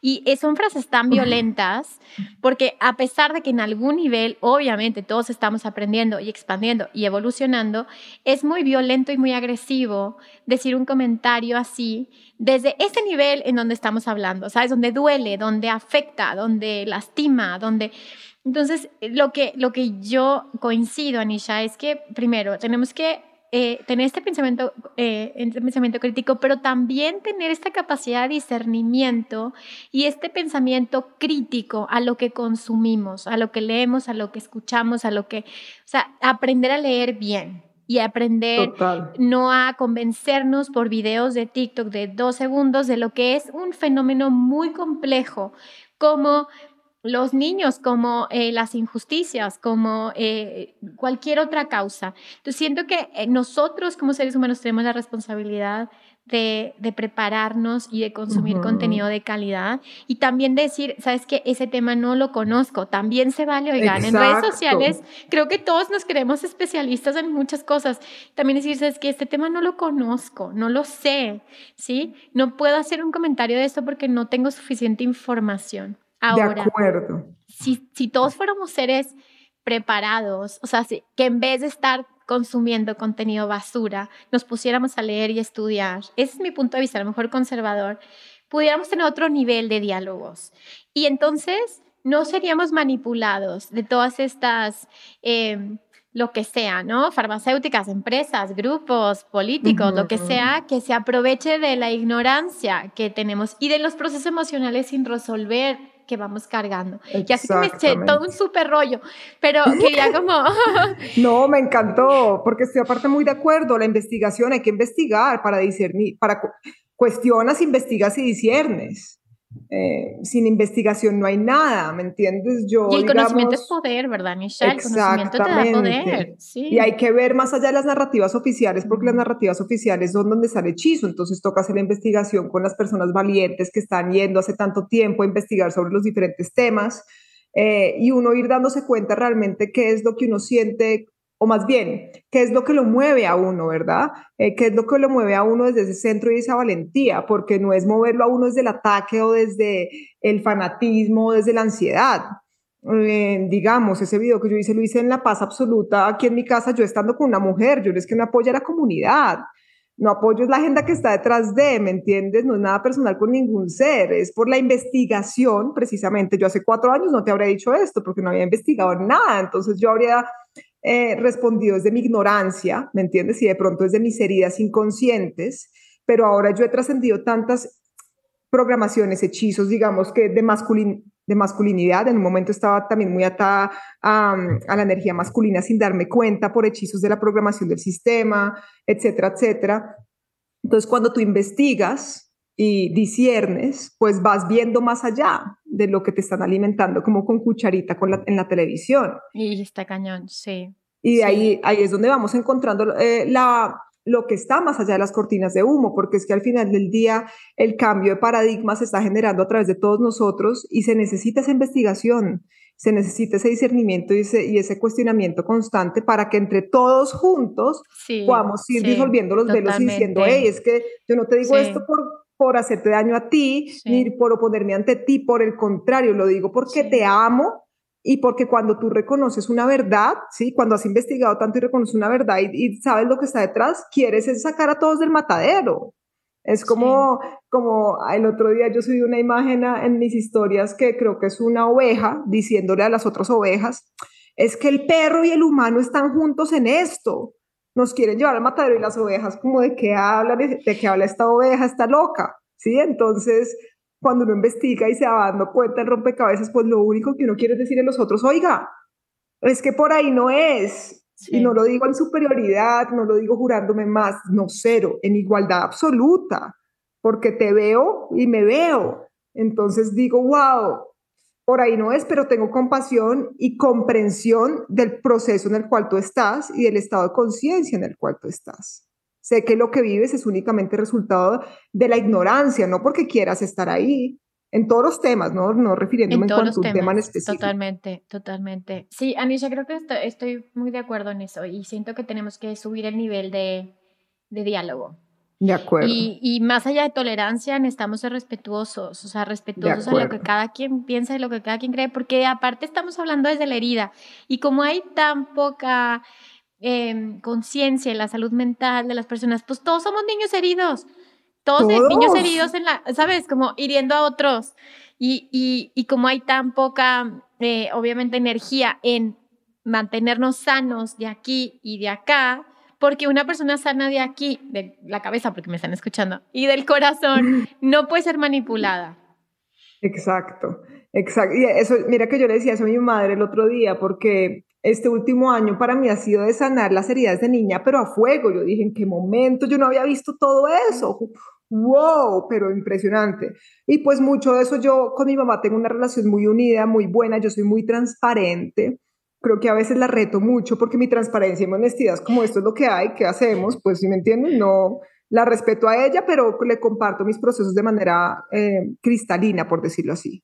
Y son frases tan violentas porque a pesar de que en algún nivel, obviamente, todos estamos aprendiendo y expandiendo y evolucionando, es muy violento y muy agresivo decir un comentario así desde ese nivel en donde estamos hablando, ¿sabes? Donde duele, donde afecta, donde lastima, donde... Entonces, lo que, lo que yo coincido, Anisha, es que primero tenemos que eh, tener este pensamiento, eh, este pensamiento crítico, pero también tener esta capacidad de discernimiento y este pensamiento crítico a lo que consumimos, a lo que leemos, a lo que escuchamos, a lo que, o sea, aprender a leer bien, y aprender no a convencernos por videos de TikTok de dos segundos de lo que es un fenómeno muy complejo, como los niños, como eh, las injusticias, como eh, cualquier otra causa. Entonces siento que eh, nosotros como seres humanos tenemos la responsabilidad de, prepararnos y de consumir contenido de calidad y también decir, sabes que ese tema no lo conozco, también se vale, oigan, en redes sociales creo que todos nos creemos especialistas en muchas cosas, también decir, sabes que este tema no lo conozco, no lo sé, ¿sí? No puedo hacer un comentario de esto porque no tengo suficiente información. Ahora, de acuerdo. Si, si todos fuéramos seres preparados, o sea, que en vez de estar consumiendo contenido basura, nos pusiéramos a leer y estudiar, ese es mi punto de vista, a lo mejor conservador, pudiéramos tener otro nivel de diálogos. Y entonces no seríamos manipulados de todas estas, em, lo que sea, ¿no? Farmacéuticas, empresas, grupos, políticos, lo que sea, que se aproveche de la ignorancia que tenemos y de los procesos emocionales sin resolver que vamos cargando. Y así que me eché todo un súper rollo, pero [laughs] quería como... [laughs] no, me encantó, porque estoy aparte muy de acuerdo, la investigación hay que investigar para discernir, para cuestionas, investigas y disiernes. Eh, sin investigación no hay nada, ¿me entiendes? Yo, y el conocimiento es poder, ¿verdad, Michelle? El conocimiento te da poder. Y hay que ver más allá de las narrativas oficiales, porque las narrativas oficiales son donde sale hechizo, entonces toca hacer la investigación con las personas valientes que están yendo hace tanto tiempo a investigar sobre los diferentes temas. Eh, y uno ir dándose cuenta realmente qué es lo que uno siente o más bien, ¿qué es lo que lo mueve a uno, verdad? Eh, ¿Qué es lo que lo mueve a uno desde ese centro y esa valentía? Porque no es moverlo a uno desde el ataque o desde el fanatismo o desde la ansiedad. Eh, digamos, ese video que yo hice lo hice en la paz absoluta aquí en mi casa, yo estando con una mujer, yo no es que no apoya a la comunidad, no apoyo la agenda que está detrás de, ¿me entiendes? No es nada personal con ningún ser, es por la investigación, precisamente. Yo hace cuatro años no te habría dicho esto porque no había investigado nada, entonces yo habría eh, respondido desde mi ignorancia, ¿me entiendes? Y de pronto desde mis heridas inconscientes, pero ahora yo he trascendido tantas programaciones, hechizos, digamos que de, de masculinidad, en un momento estaba también muy atada a, a, la energía masculina sin darme cuenta por hechizos de la programación del sistema, etcétera, etcétera. Entonces, cuando tú investigas, y disiernes, pues vas viendo más allá de lo que te están alimentando como con cucharita con en la televisión. Y está cañón, sí. Y ahí, ahí es donde vamos encontrando eh, la, lo que está más allá de las cortinas de humo, porque es que al final del día el cambio de paradigma se está generando a través de todos nosotros y se necesita esa investigación, se necesita ese discernimiento y ese, y ese cuestionamiento constante para que entre todos juntos podamos ir disolviendo los velos y diciendo, hey, es que yo no te digo esto por por hacerte daño a ti, ni por oponerme ante ti, por el contrario, lo digo porque te amo y porque cuando tú reconoces una verdad, ¿sí? Cuando has investigado tanto y reconoces una verdad y, sabes lo que está detrás, quieres sacar a todos del matadero. Es como, como el otro día yo subí una imagen en mis historias que creo que es una oveja diciéndole a las otras ovejas, es que el perro y el humano están juntos en esto nos quieren llevar al matadero y las ovejas como de qué habla, de, qué habla esta oveja, está loca, ¿sí? Entonces, cuando uno investiga y se va dando cuenta el rompecabezas, pues lo único que uno quiere es decirle a los otros, oiga, es que por ahí no es. Y no lo digo en superioridad, no lo digo jurándome más, no cero, en igualdad absoluta, porque te veo y me veo. Entonces digo, wow, por ahí no es, pero tengo compasión y comprensión del proceso en el cual tú estás y del estado de conciencia en el cual tú estás. Sé que lo que vives es únicamente resultado de la ignorancia, no porque quieras estar ahí, en todos los temas, no, no refiriéndome en, cuanto a un tema en específico. Totalmente, totalmente. Sí, Anisha, creo que estoy, muy de acuerdo en eso y siento que tenemos que subir el nivel de, de diálogo. De acuerdo. Y, y, más allá de tolerancia, necesitamos ser respetuosos, o sea, respetuosos a lo que cada quien piensa y lo que cada quien cree, porque aparte estamos hablando desde la herida. Y como hay tan poca eh, conciencia en la salud mental de las personas, pues todos somos niños heridos. Todos, niños heridos en la, ¿sabes? Como hiriendo a otros. Y, y, y como hay tan poca, eh, obviamente, energía en mantenernos sanos de aquí y de acá, porque una persona sana de aquí, de la cabeza, porque me están escuchando, y del corazón, [laughs] no puede ser manipulada. Exacto, exacto. Y eso, mira que yo le decía eso a mi madre el otro día, porque este último año para mí ha sido de sanar las heridas de niña, pero a fuego. Yo dije, ¿en qué momento yo no había visto todo eso? ¡Wow! Pero impresionante. Y pues mucho de eso yo con mi mamá tengo una relación muy unida, muy buena, yo soy muy transparente creo que a veces la reto mucho porque mi transparencia y mi honestidad es como esto es lo que hay, ¿qué hacemos? Pues si me entienden, no la respeto a ella, pero le comparto mis procesos de manera eh, cristalina, por decirlo así.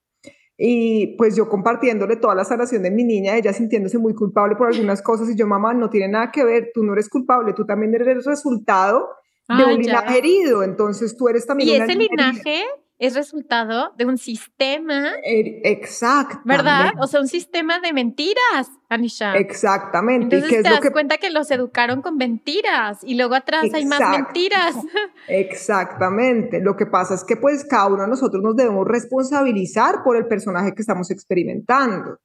Y pues yo compartiéndole toda la sanación de mi niña, ella sintiéndose muy culpable por algunas cosas y yo, mamá, no tiene nada que ver, tú no eres culpable, tú también eres el resultado de ah, un linaje herido, entonces tú eres también... ¿Y ese linaje? Es resultado de un sistema. Er, exacto. ¿Verdad? O sea, un sistema de mentiras, Anisha. Exactamente. Entonces te das cuenta que los educaron con mentiras y luego atrás hay más mentiras. [laughs] Exactamente. Lo que pasa es que pues cada uno de nosotros nos debemos responsabilizar por el personaje que estamos experimentando.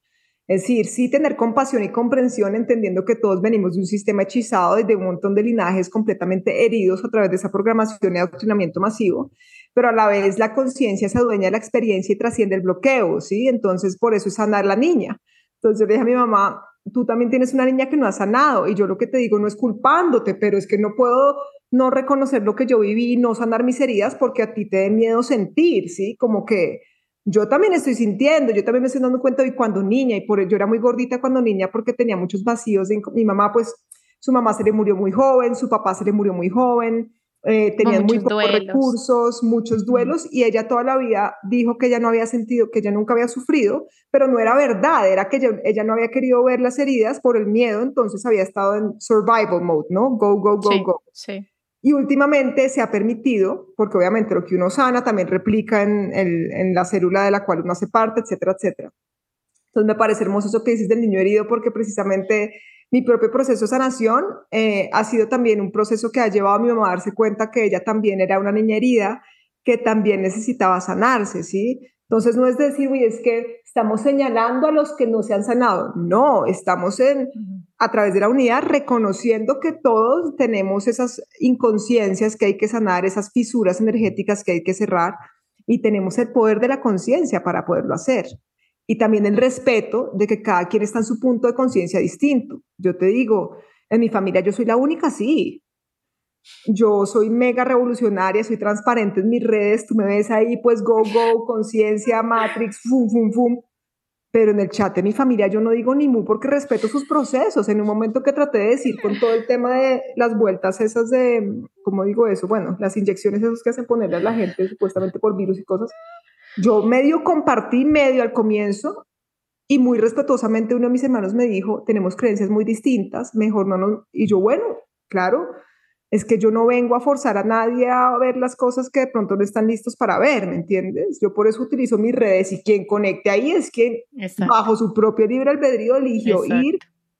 Es decir, sí tener compasión y comprensión, entendiendo que todos venimos de un sistema hechizado y de un montón de linajes completamente heridos a través de esa programación y adoctrinamiento masivo, pero a la vez la conciencia se adueña de la experiencia y trasciende el bloqueo, ¿sí? Entonces, por eso es sanar la niña. Entonces yo le dije a mi mamá, tú también tienes una niña que no ha sanado y yo lo que te digo no es culpándote, pero es que no puedo no reconocer lo que yo viví y no sanar mis heridas porque a ti te da miedo sentir, ¿sí? Como que yo también estoy sintiendo, yo también me estoy dando cuenta de cuando niña y por yo era muy gordita cuando niña porque tenía muchos vacíos. mi mamá, pues, su mamá se le murió muy joven, su papá se le murió muy joven, eh, tenían muy pocos recursos, muchos duelos, y ella toda la vida dijo que ella no había sentido, que ella nunca había sufrido, pero no era verdad, era que ella, no había querido ver las heridas por el miedo, entonces había estado en survival mode, ¿no? Go, go, go, go. Sí. Y últimamente se ha permitido, porque obviamente lo que uno sana también replica en, el, en la célula de la cual uno hace parte, etcétera, etcétera. Entonces me parece hermoso eso que dices del niño herido, porque precisamente mi propio proceso de sanación eh, ha sido también un proceso que ha llevado a mi mamá a darse cuenta que ella también era una niña herida, que también necesitaba sanarse, ¿sí? Entonces no es decir, uy, es que estamos señalando a los que no se han sanado. No, estamos en, a través de la unidad reconociendo que todos tenemos esas inconsciencias que hay que sanar, esas fisuras energéticas que hay que cerrar y tenemos el poder de la conciencia para poderlo hacer y también el respeto de que cada quien está en su punto de conciencia distinto. Yo te digo, en mi familia yo soy la única, sí. Yo soy mega revolucionaria, soy transparente en mis redes, tú me ves ahí, pues go, go, conciencia, Matrix, fum, fum, fum. Pero en el chat de mi familia yo no digo ni mu porque respeto sus procesos. En un momento que traté de decir con todo el tema de las vueltas esas de, ¿cómo digo eso? Bueno, las inyecciones esas que hacen ponerle a la gente supuestamente por virus y cosas yo medio compartí medio al comienzo y muy respetuosamente uno de mis hermanos me dijo, tenemos creencias muy distintas, mejor no nos... Y yo, bueno, claro, es que yo no vengo a forzar a nadie a ver las cosas que de pronto no están listos para ver, ¿me entiendes? Yo por eso utilizo mis redes y quien conecte ahí es quien bajo su propio libre albedrío eligió ir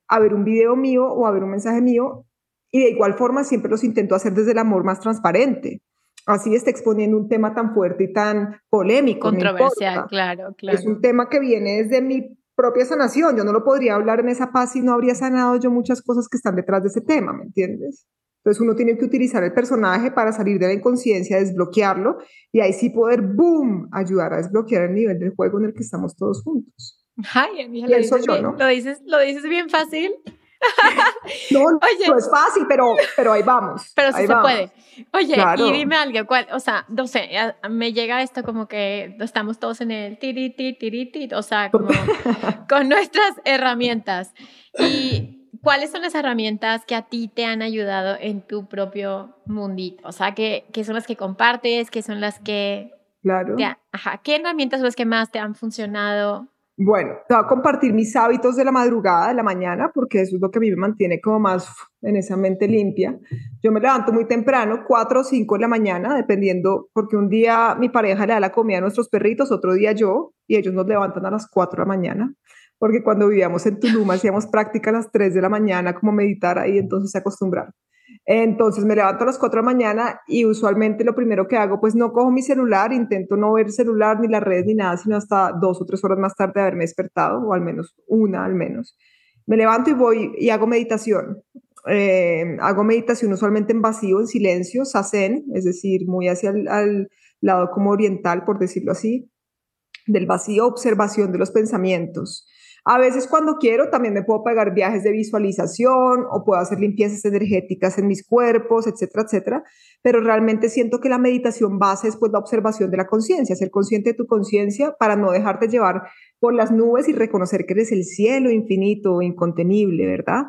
a ver un video mío o a ver un mensaje mío y de igual forma siempre los intento hacer desde el amor más transparente así está exponiendo un tema tan fuerte y tan polémico. Controversial, claro, claro. Es un tema que viene desde mi propia sanación. Yo no lo podría hablar en esa paz si no habría sanado yo muchas cosas que están detrás de ese tema, ¿me entiendes? Entonces uno tiene que utilizar el personaje para salir de la inconsciencia, desbloquearlo y ahí sí poder, boom, ayudar a desbloquear el nivel del juego en el que estamos todos juntos. Ay, amiga, lo dices, ¿no? lo, dices, lo dices bien fácil. No, [laughs] no es fácil, pero, pero ahí vamos. Pero sí se puede. Oye, y dime algo, ¿cuál, o sea, no sé, me llega esto como que estamos todos en el tiriti, tiriti, o sea, como [laughs] con nuestras herramientas. ¿Y cuáles son las herramientas que a ti te han ayudado en tu propio mundito? O sea, ¿qué, qué son las que compartes? ¿Qué son las que Claro. ajá. ¿Qué herramientas son las que más te han funcionado bueno, te voy a compartir mis hábitos de la madrugada, de la mañana, porque eso es lo que a mí me mantiene como más en esa mente limpia. Yo me levanto muy temprano, 4 o 5 de la mañana, dependiendo, porque un día mi pareja le da la comida a nuestros perritos, otro día yo, y ellos nos levantan a las 4 de la mañana, porque cuando vivíamos en Tulum hacíamos práctica a las 3 de la mañana, como meditar ahí, entonces se acostumbraron. Entonces me levanto a las 4 de la mañana y usualmente lo primero que hago, pues no cojo mi celular, intento no ver celular ni las redes ni nada, sino hasta dos o tres horas más tarde de haberme despertado, o al menos una al menos. Me levanto y voy y hago meditación. Eh, hago meditación usualmente en vacío, en silencio, sasen, es decir, muy hacia el al lado como oriental, por decirlo así, del vacío, observación de los pensamientos. A veces cuando quiero también me puedo pegar viajes de visualización o puedo hacer limpiezas energéticas en mis cuerpos, etcétera, etcétera. Pero realmente siento que la meditación base es pues la observación de la conciencia, ser consciente de tu conciencia para no dejarte llevar por las nubes y reconocer que eres el cielo infinito, incontenible, ¿verdad?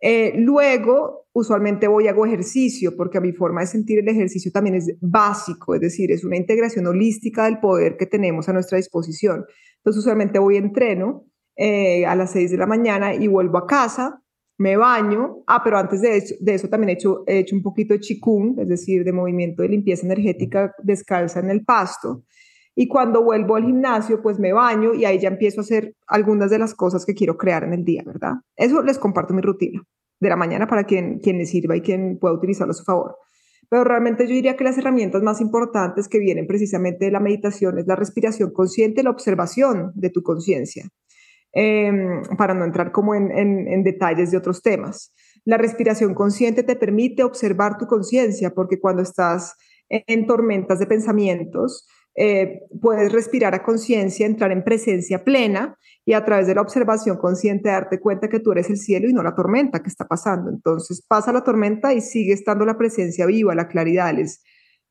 Eh, luego, usualmente voy a hago ejercicio, porque a mi forma de sentir el ejercicio también es básico, es decir, es una integración holística del poder que tenemos a nuestra disposición. Entonces, usualmente voy a entreno eh, a las 6 de la mañana y vuelvo a casa, me baño. Ah, pero antes de eso, también he hecho, he hecho un poquito de chikung, es decir, de movimiento de limpieza energética descalza en el pasto. Y cuando vuelvo al gimnasio, pues me baño y ahí ya empiezo a hacer algunas de las cosas que quiero crear en el día, ¿verdad? Eso les comparto mi rutina de la mañana para quien, quien le sirva y quien pueda utilizarlo a su favor. Pero realmente yo diría que las herramientas más importantes que vienen precisamente de la meditación es la respiración consciente, la observación de tu conciencia. Em, para no entrar como en, detalles de otros temas. La respiración consciente te permite observar tu conciencia porque cuando estás en tormentas de pensamientos, eh, puedes respirar a conciencia, entrar en presencia plena y a través de la observación consciente darte cuenta que tú eres el cielo y no la tormenta que está pasando. Entonces pasa la tormenta y sigue estando la presencia viva, la claridad,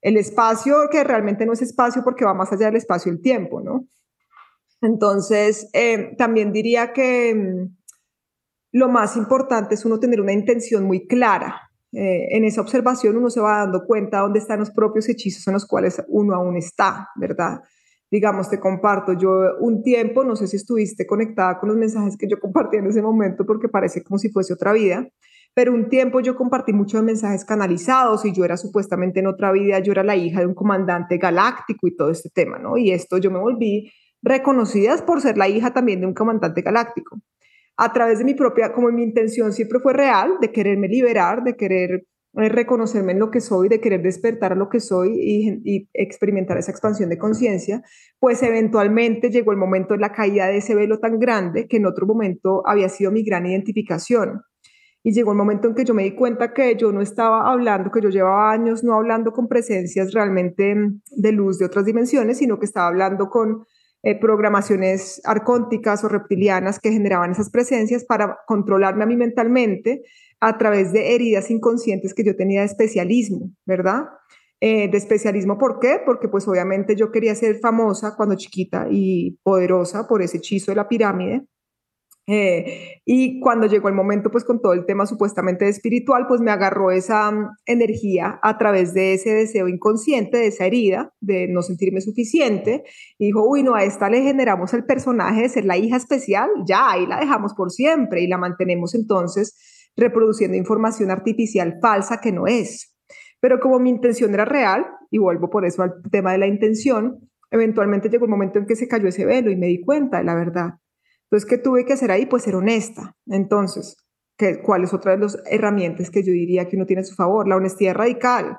el espacio que realmente no es espacio porque va más allá del espacio y el tiempo, ¿no? Entonces, eh, también diría que mm, lo más importante es uno tener una intención muy clara. Eh, en esa observación uno se va dando cuenta dónde están los propios hechizos en los cuales uno aún está, ¿verdad? Digamos, te comparto, yo un tiempo, no sé si estuviste conectada con los mensajes que yo compartí en ese momento porque parece como si fuese otra vida, pero un tiempo yo compartí muchos mensajes canalizados y yo era supuestamente en otra vida, yo era la hija de un comandante galáctico y todo este tema, ¿no? Y esto yo me volví reconocidas por ser la hija también de un comandante galáctico. A través de mi propia, como mi intención siempre fue real, de quererme liberar, de querer eh, reconocerme en lo que soy, de querer despertar a lo que soy y, experimentar esa expansión de conciencia, pues eventualmente llegó el momento de la caída de ese velo tan grande que en otro momento había sido mi gran identificación. Y llegó el momento en que yo me di cuenta que yo no estaba hablando, que yo llevaba años no hablando con presencias realmente de luz de otras dimensiones, sino que estaba hablando con eh, programaciones arcónticas o reptilianas que generaban esas presencias para controlarme a mí mentalmente a través de heridas inconscientes que yo tenía de especialismo, ¿verdad? Eh, de especialismo, ¿por qué? Porque pues obviamente yo quería ser famosa cuando chiquita y poderosa por ese hechizo de la pirámide. Eh, y cuando llegó el momento, pues con todo el tema supuestamente espiritual, pues me agarró esa mm, energía a través de ese deseo inconsciente, de esa herida, de no sentirme suficiente. Y dijo, uy, no, a esta le generamos el personaje de ser la hija especial, ya, ahí la dejamos por siempre y la mantenemos entonces reproduciendo información artificial falsa que no es. Pero como mi intención era real, y vuelvo por eso al tema de la intención, eventualmente llegó el momento en que se cayó ese velo y me di cuenta de la verdad entonces, ¿qué tuve que hacer ahí? Pues ser honesta. Entonces, ¿qué, ¿cuál es otra de las herramientas que yo diría que uno tiene a su favor? La honestidad radical.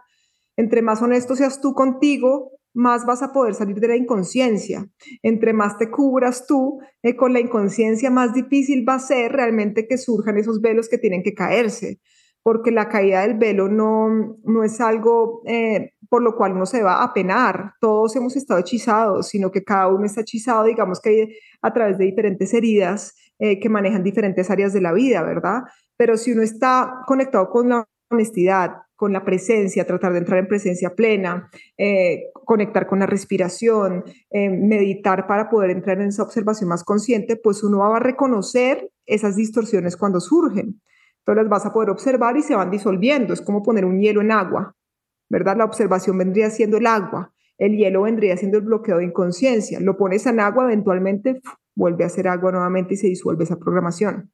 Entre más honesto seas tú contigo, más vas a poder salir de la inconsciencia. Entre más te cubras tú eh, con la inconsciencia, más difícil va a ser realmente que surjan esos velos que tienen que caerse porque la caída del velo no, no es algo eh, por lo cual uno se va a penar. Todos hemos estado hechizados, sino que cada uno está hechizado, digamos que a través de diferentes heridas eh, que manejan diferentes áreas de la vida, ¿verdad? Pero si uno está conectado con la honestidad, con la presencia, tratar de entrar en presencia plena, eh, conectar con la respiración, meditar para poder entrar en esa observación más consciente, pues uno va a reconocer esas distorsiones cuando surgen. Entonces las vas a poder observar y se van disolviendo. Es como poner un hielo en agua, ¿verdad? La observación vendría siendo el agua El hielo vendría siendo el bloqueo de inconsciencia. Lo pones en agua, eventualmente vuelve a ser agua nuevamente y se disuelve esa programación.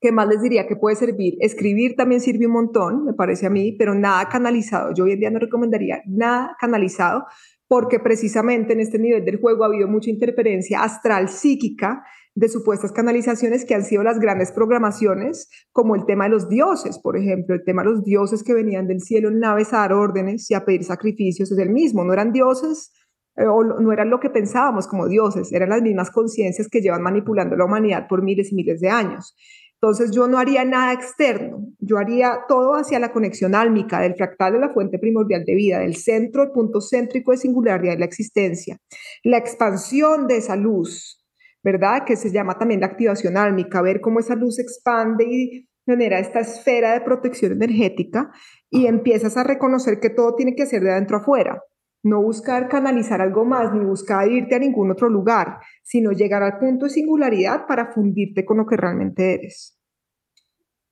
¿Qué más les diría que puede servir? Escribir también sirve un montón, me parece a mí, pero nada canalizado. Yo hoy en día no recomendaría nada canalizado porque precisamente en este nivel del juego ha habido mucha interferencia astral psíquica de supuestas canalizaciones que han sido las grandes programaciones, como el tema de los dioses, por ejemplo, el tema de los dioses que venían del cielo en naves a dar órdenes y a pedir sacrificios, es el mismo, no eran dioses eh, o no eran lo que pensábamos como dioses, eran las mismas conciencias que llevan manipulando la humanidad por miles y miles de años. Entonces yo no haría nada externo, yo haría todo hacia la conexión álmica del fractal de la fuente primordial de vida, del centro, el punto céntrico de singularidad de la existencia, la expansión de esa luz, ¿verdad? Que se llama también la activación álmica, ver cómo esa luz expande y genera esta esfera de protección energética y empiezas a reconocer que todo tiene que ser de adentro afuera. No buscar canalizar algo más, ni buscar irte a ningún otro lugar, sino llegar al punto de singularidad para fundirte con lo que realmente eres.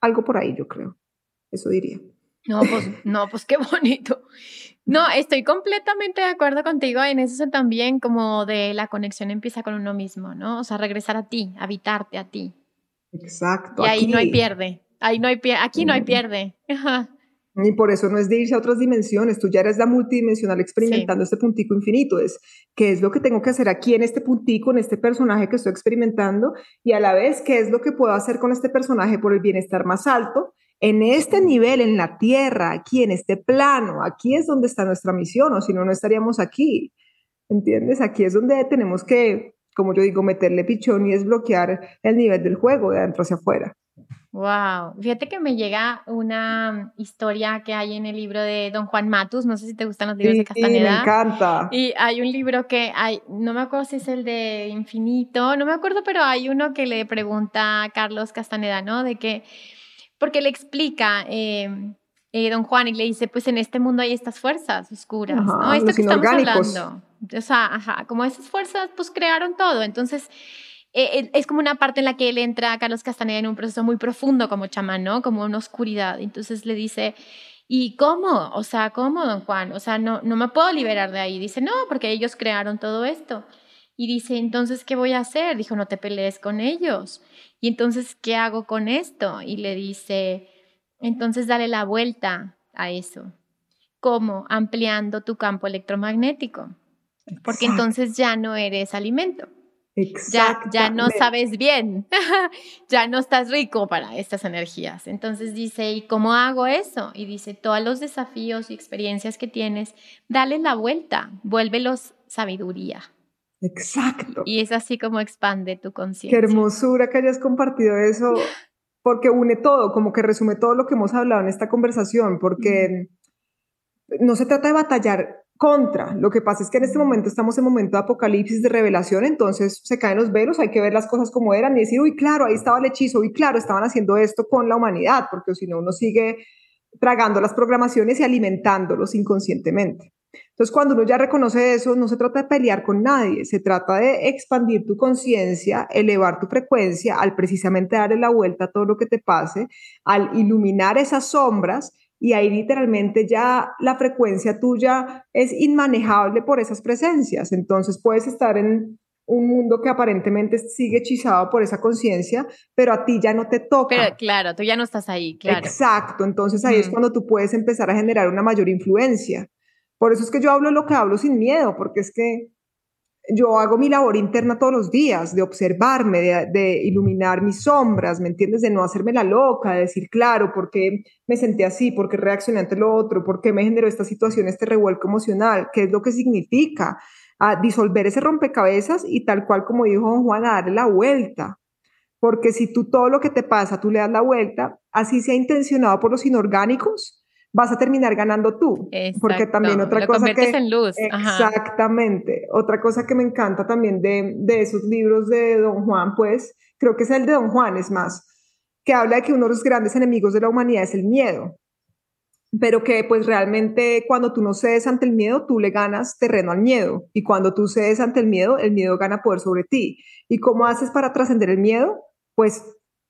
Algo por ahí, yo creo. Eso diría. No, pues, no, pues qué bonito. No, estoy completamente de acuerdo contigo en eso también, como de la conexión empieza con uno mismo, ¿no? O sea, regresar a ti, habitarte a ti. Exacto. Y ahí no hay pierde. Ahí no hay pierde. Aquí no hay pierde. Y por eso no es de irse a otras dimensiones, tú ya eres la multidimensional experimentando este puntico infinito, es qué es lo que tengo que hacer aquí en este puntico, en este personaje que estoy experimentando y a la vez qué es lo que puedo hacer con este personaje por el bienestar más alto en este nivel, en la tierra, aquí, en este plano, aquí es donde está nuestra misión, o si no, no estaríamos aquí. ¿Entiendes? Aquí es donde tenemos que, como yo digo, meterle pichón y desbloquear el nivel del juego de adentro hacia afuera. Wow, fíjate que me llega una historia que hay en el libro de Don Juan Matus, no sé si te gustan los libros de Castaneda. Sí, me encanta. Y hay un libro que hay, no me acuerdo si es el de Infinito, no me acuerdo, pero hay uno que le pregunta a Carlos Castaneda, ¿no? De que porque le explica eh, eh, don Juan y le dice, pues en este mundo hay estas fuerzas oscuras, ¿no? Esto que estamos hablando. O sea, ajá, como esas fuerzas pues crearon todo. Entonces, eh, es como una parte en la que él entra a Carlos Castaneda en un proceso muy profundo como chamán, ¿no? Como una oscuridad. Entonces le dice, ¿y cómo? O sea, ¿cómo, don Juan? O sea, no, no me puedo liberar de ahí. Dice, no, porque ellos crearon todo esto. Y dice, entonces, ¿qué voy a hacer? Dijo, no te pelees con ellos. Y entonces, ¿qué hago con esto? Y le dice, entonces dale la vuelta a eso. ¿Cómo? Ampliando tu campo electromagnético. Porque entonces ya no eres alimento. Ya, ya no sabes bien, [laughs] ya no estás rico para estas energías. Entonces dice, ¿y cómo hago eso? Y dice, todos los desafíos y experiencias que tienes, dale la vuelta, vuélvelos sabiduría. Exacto. Y es así como expande tu conciencia. Qué hermosura que hayas compartido eso, [laughs] porque une todo, como que resume todo lo que hemos hablado en esta conversación, porque no se trata de batallar contra, lo que pasa es que en este momento estamos en momento de apocalipsis, de revelación, entonces se caen los velos, hay que ver las cosas como eran y decir, uy, claro, ahí estaba el hechizo, uy, claro, estaban haciendo esto con la humanidad, porque si no, uno sigue tragando las programaciones y alimentándolos inconscientemente. Entonces, cuando uno ya reconoce eso, no se trata de pelear con nadie, se trata de expandir tu conciencia, elevar tu frecuencia, al precisamente darle la vuelta a todo lo que te pase, al iluminar esas sombras y ahí literalmente ya la frecuencia tuya es inmanejable por esas presencias. Entonces, puedes estar en un mundo que aparentemente sigue hechizado por esa conciencia, pero a ti ya no te toca. Pero claro, tú ya no estás ahí, claro. Exacto, entonces ahí es cuando tú puedes empezar a generar una mayor influencia. Por eso es que yo hablo lo que hablo sin miedo, porque es que yo hago mi labor interna todos los días, de observarme, de, iluminar mis sombras, ¿me entiendes? De no hacerme la loca, de decir, claro, ¿por qué me senté así? ¿Por qué reaccioné ante lo otro? ¿Por qué me generó esta situación, este revuelco emocional? ¿Qué es lo que significa? A disolver ese rompecabezas y tal cual como dijo don Juan, a darle la vuelta. Porque si tú todo lo que te pasa, tú le das la vuelta, así sea intencionado por los inorgánicos, vas a terminar ganando tú. Porque también otra cosa que... en luz. Exactamente. Otra cosa que me encanta también de, de esos libros de Don Juan, pues, creo que es el de Don Juan, es más, que habla de que uno de los grandes enemigos de la humanidad es el miedo. Pero que pues realmente cuando tú no cedes ante el miedo, tú le ganas terreno al miedo. Y cuando tú cedes ante el miedo, el miedo gana poder sobre ti. ¿Y cómo haces para trascender el miedo? Pues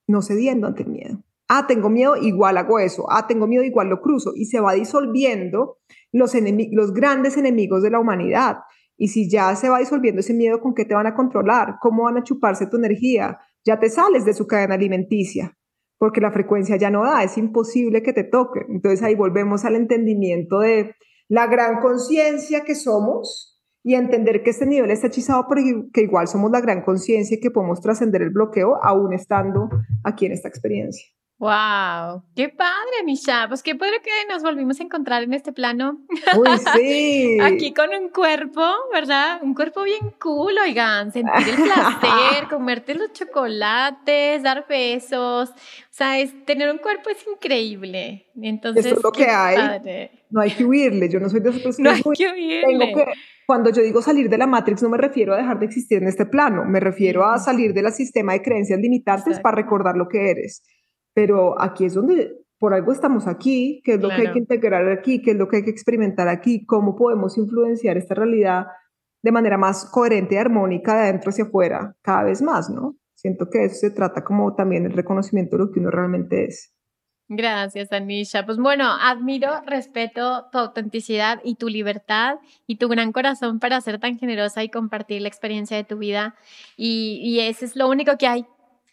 no cediendo ante el miedo Ah, tengo miedo, igual hago eso. Ah, tengo miedo, igual lo cruzo. Y se va disolviendo los, los grandes enemigos de la humanidad. Y si ya se va disolviendo ese miedo, ¿con qué te van a controlar? ¿Cómo van a chuparse tu energía? Ya te sales de su cadena alimenticia, porque la frecuencia ya no da, es imposible que te toque. Entonces ahí volvemos al entendimiento de la gran conciencia que somos y entender que este nivel está hechizado, pero que igual somos la gran conciencia y que podemos trascender el bloqueo aún estando aquí en esta experiencia. Wow, qué padre, Nisha. Pues qué padre que nos volvimos a encontrar en este plano. Uy, [laughs] sí. Aquí con un cuerpo, ¿verdad? Un cuerpo bien cool, oigan. Sentir el placer, [laughs] comerte los chocolates, dar besos. O sea, es, tener un cuerpo es increíble. Entonces, Eso es lo que hay. No hay que huirle. Yo no soy de esas personas. [laughs] No hay que huirle. que, cuando yo digo salir de la Matrix, no me refiero a dejar de existir en este plano. Me refiero a salir del sistema de creencias limitantes para recordar lo que eres pero aquí es donde por algo estamos aquí, qué es lo que hay que integrar aquí, qué es lo que hay que experimentar aquí, cómo podemos influenciar esta realidad de manera más coherente y armónica de adentro hacia afuera, cada vez más, ¿no? Siento que eso se trata como también el reconocimiento de lo que uno realmente es. Gracias, Anisha. Pues bueno, admiro, respeto tu autenticidad y tu libertad y tu gran corazón para ser tan generosa y compartir la experiencia de tu vida. Y, y eso es lo único que hay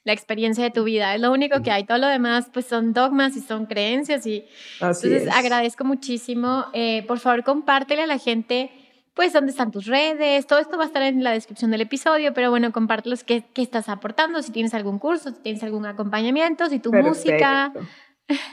la experiencia de tu vida. Es lo único que hay. Todo lo demás, pues son dogmas y son creencias. Y entonces agradezco muchísimo. Eh, por favor, compártele a la gente, pues, dónde están tus redes. Todo esto va a estar en la descripción del episodio, pero bueno, compártelos qué, qué estás aportando, si tienes algún curso, si tienes algún acompañamiento, si tu música.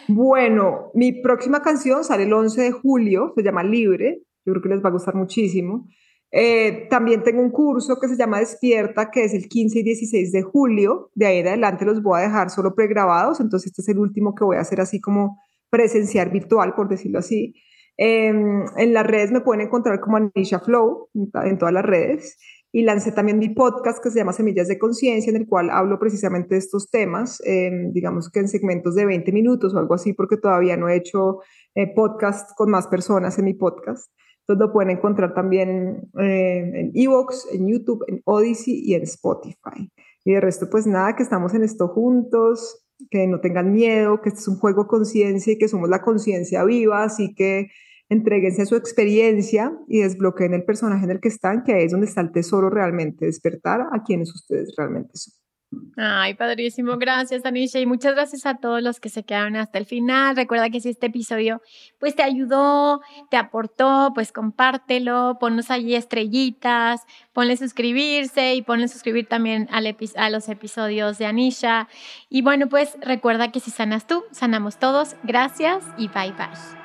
Bueno, mi próxima canción sale el 11 de julio, se llama Libre. Yo creo que les va a gustar muchísimo. Eh, también tengo un curso que se llama Despierta, que es el 15 y 16 de julio. De ahí en adelante los voy a dejar solo pregrabados, entonces este es el último que voy a hacer así como presencial virtual, por decirlo así. Em, en las redes me pueden encontrar como Anisha Flow, en todas las redes. Y lancé también mi podcast que se llama Semillas de Conciencia, en el cual hablo precisamente de estos temas, em, digamos que en segmentos de 20 minutos o algo así, porque todavía no he hecho eh, podcast con más personas en mi podcast. Entonces lo pueden encontrar también eh, en Evox, en YouTube, en Odyssey y en Spotify. Y de resto, pues nada, que estamos en esto juntos, que no tengan miedo, que este es un juego conciencia y que somos la conciencia viva, así que entreguense a su experiencia y desbloqueen el personaje en el que están, que ahí es donde está el tesoro realmente, despertar a quienes ustedes realmente son. Ay, padrísimo. Gracias, Anisha. Y muchas gracias a todos los que se quedaron hasta el final. Recuerda que si este episodio pues te ayudó, te aportó, pues compártelo, ponnos allí estrellitas, ponle suscribirse y ponle suscribir también a los episodios de Anisha. Y bueno, pues recuerda que si sanas tú, sanamos todos. Gracias y bye bye.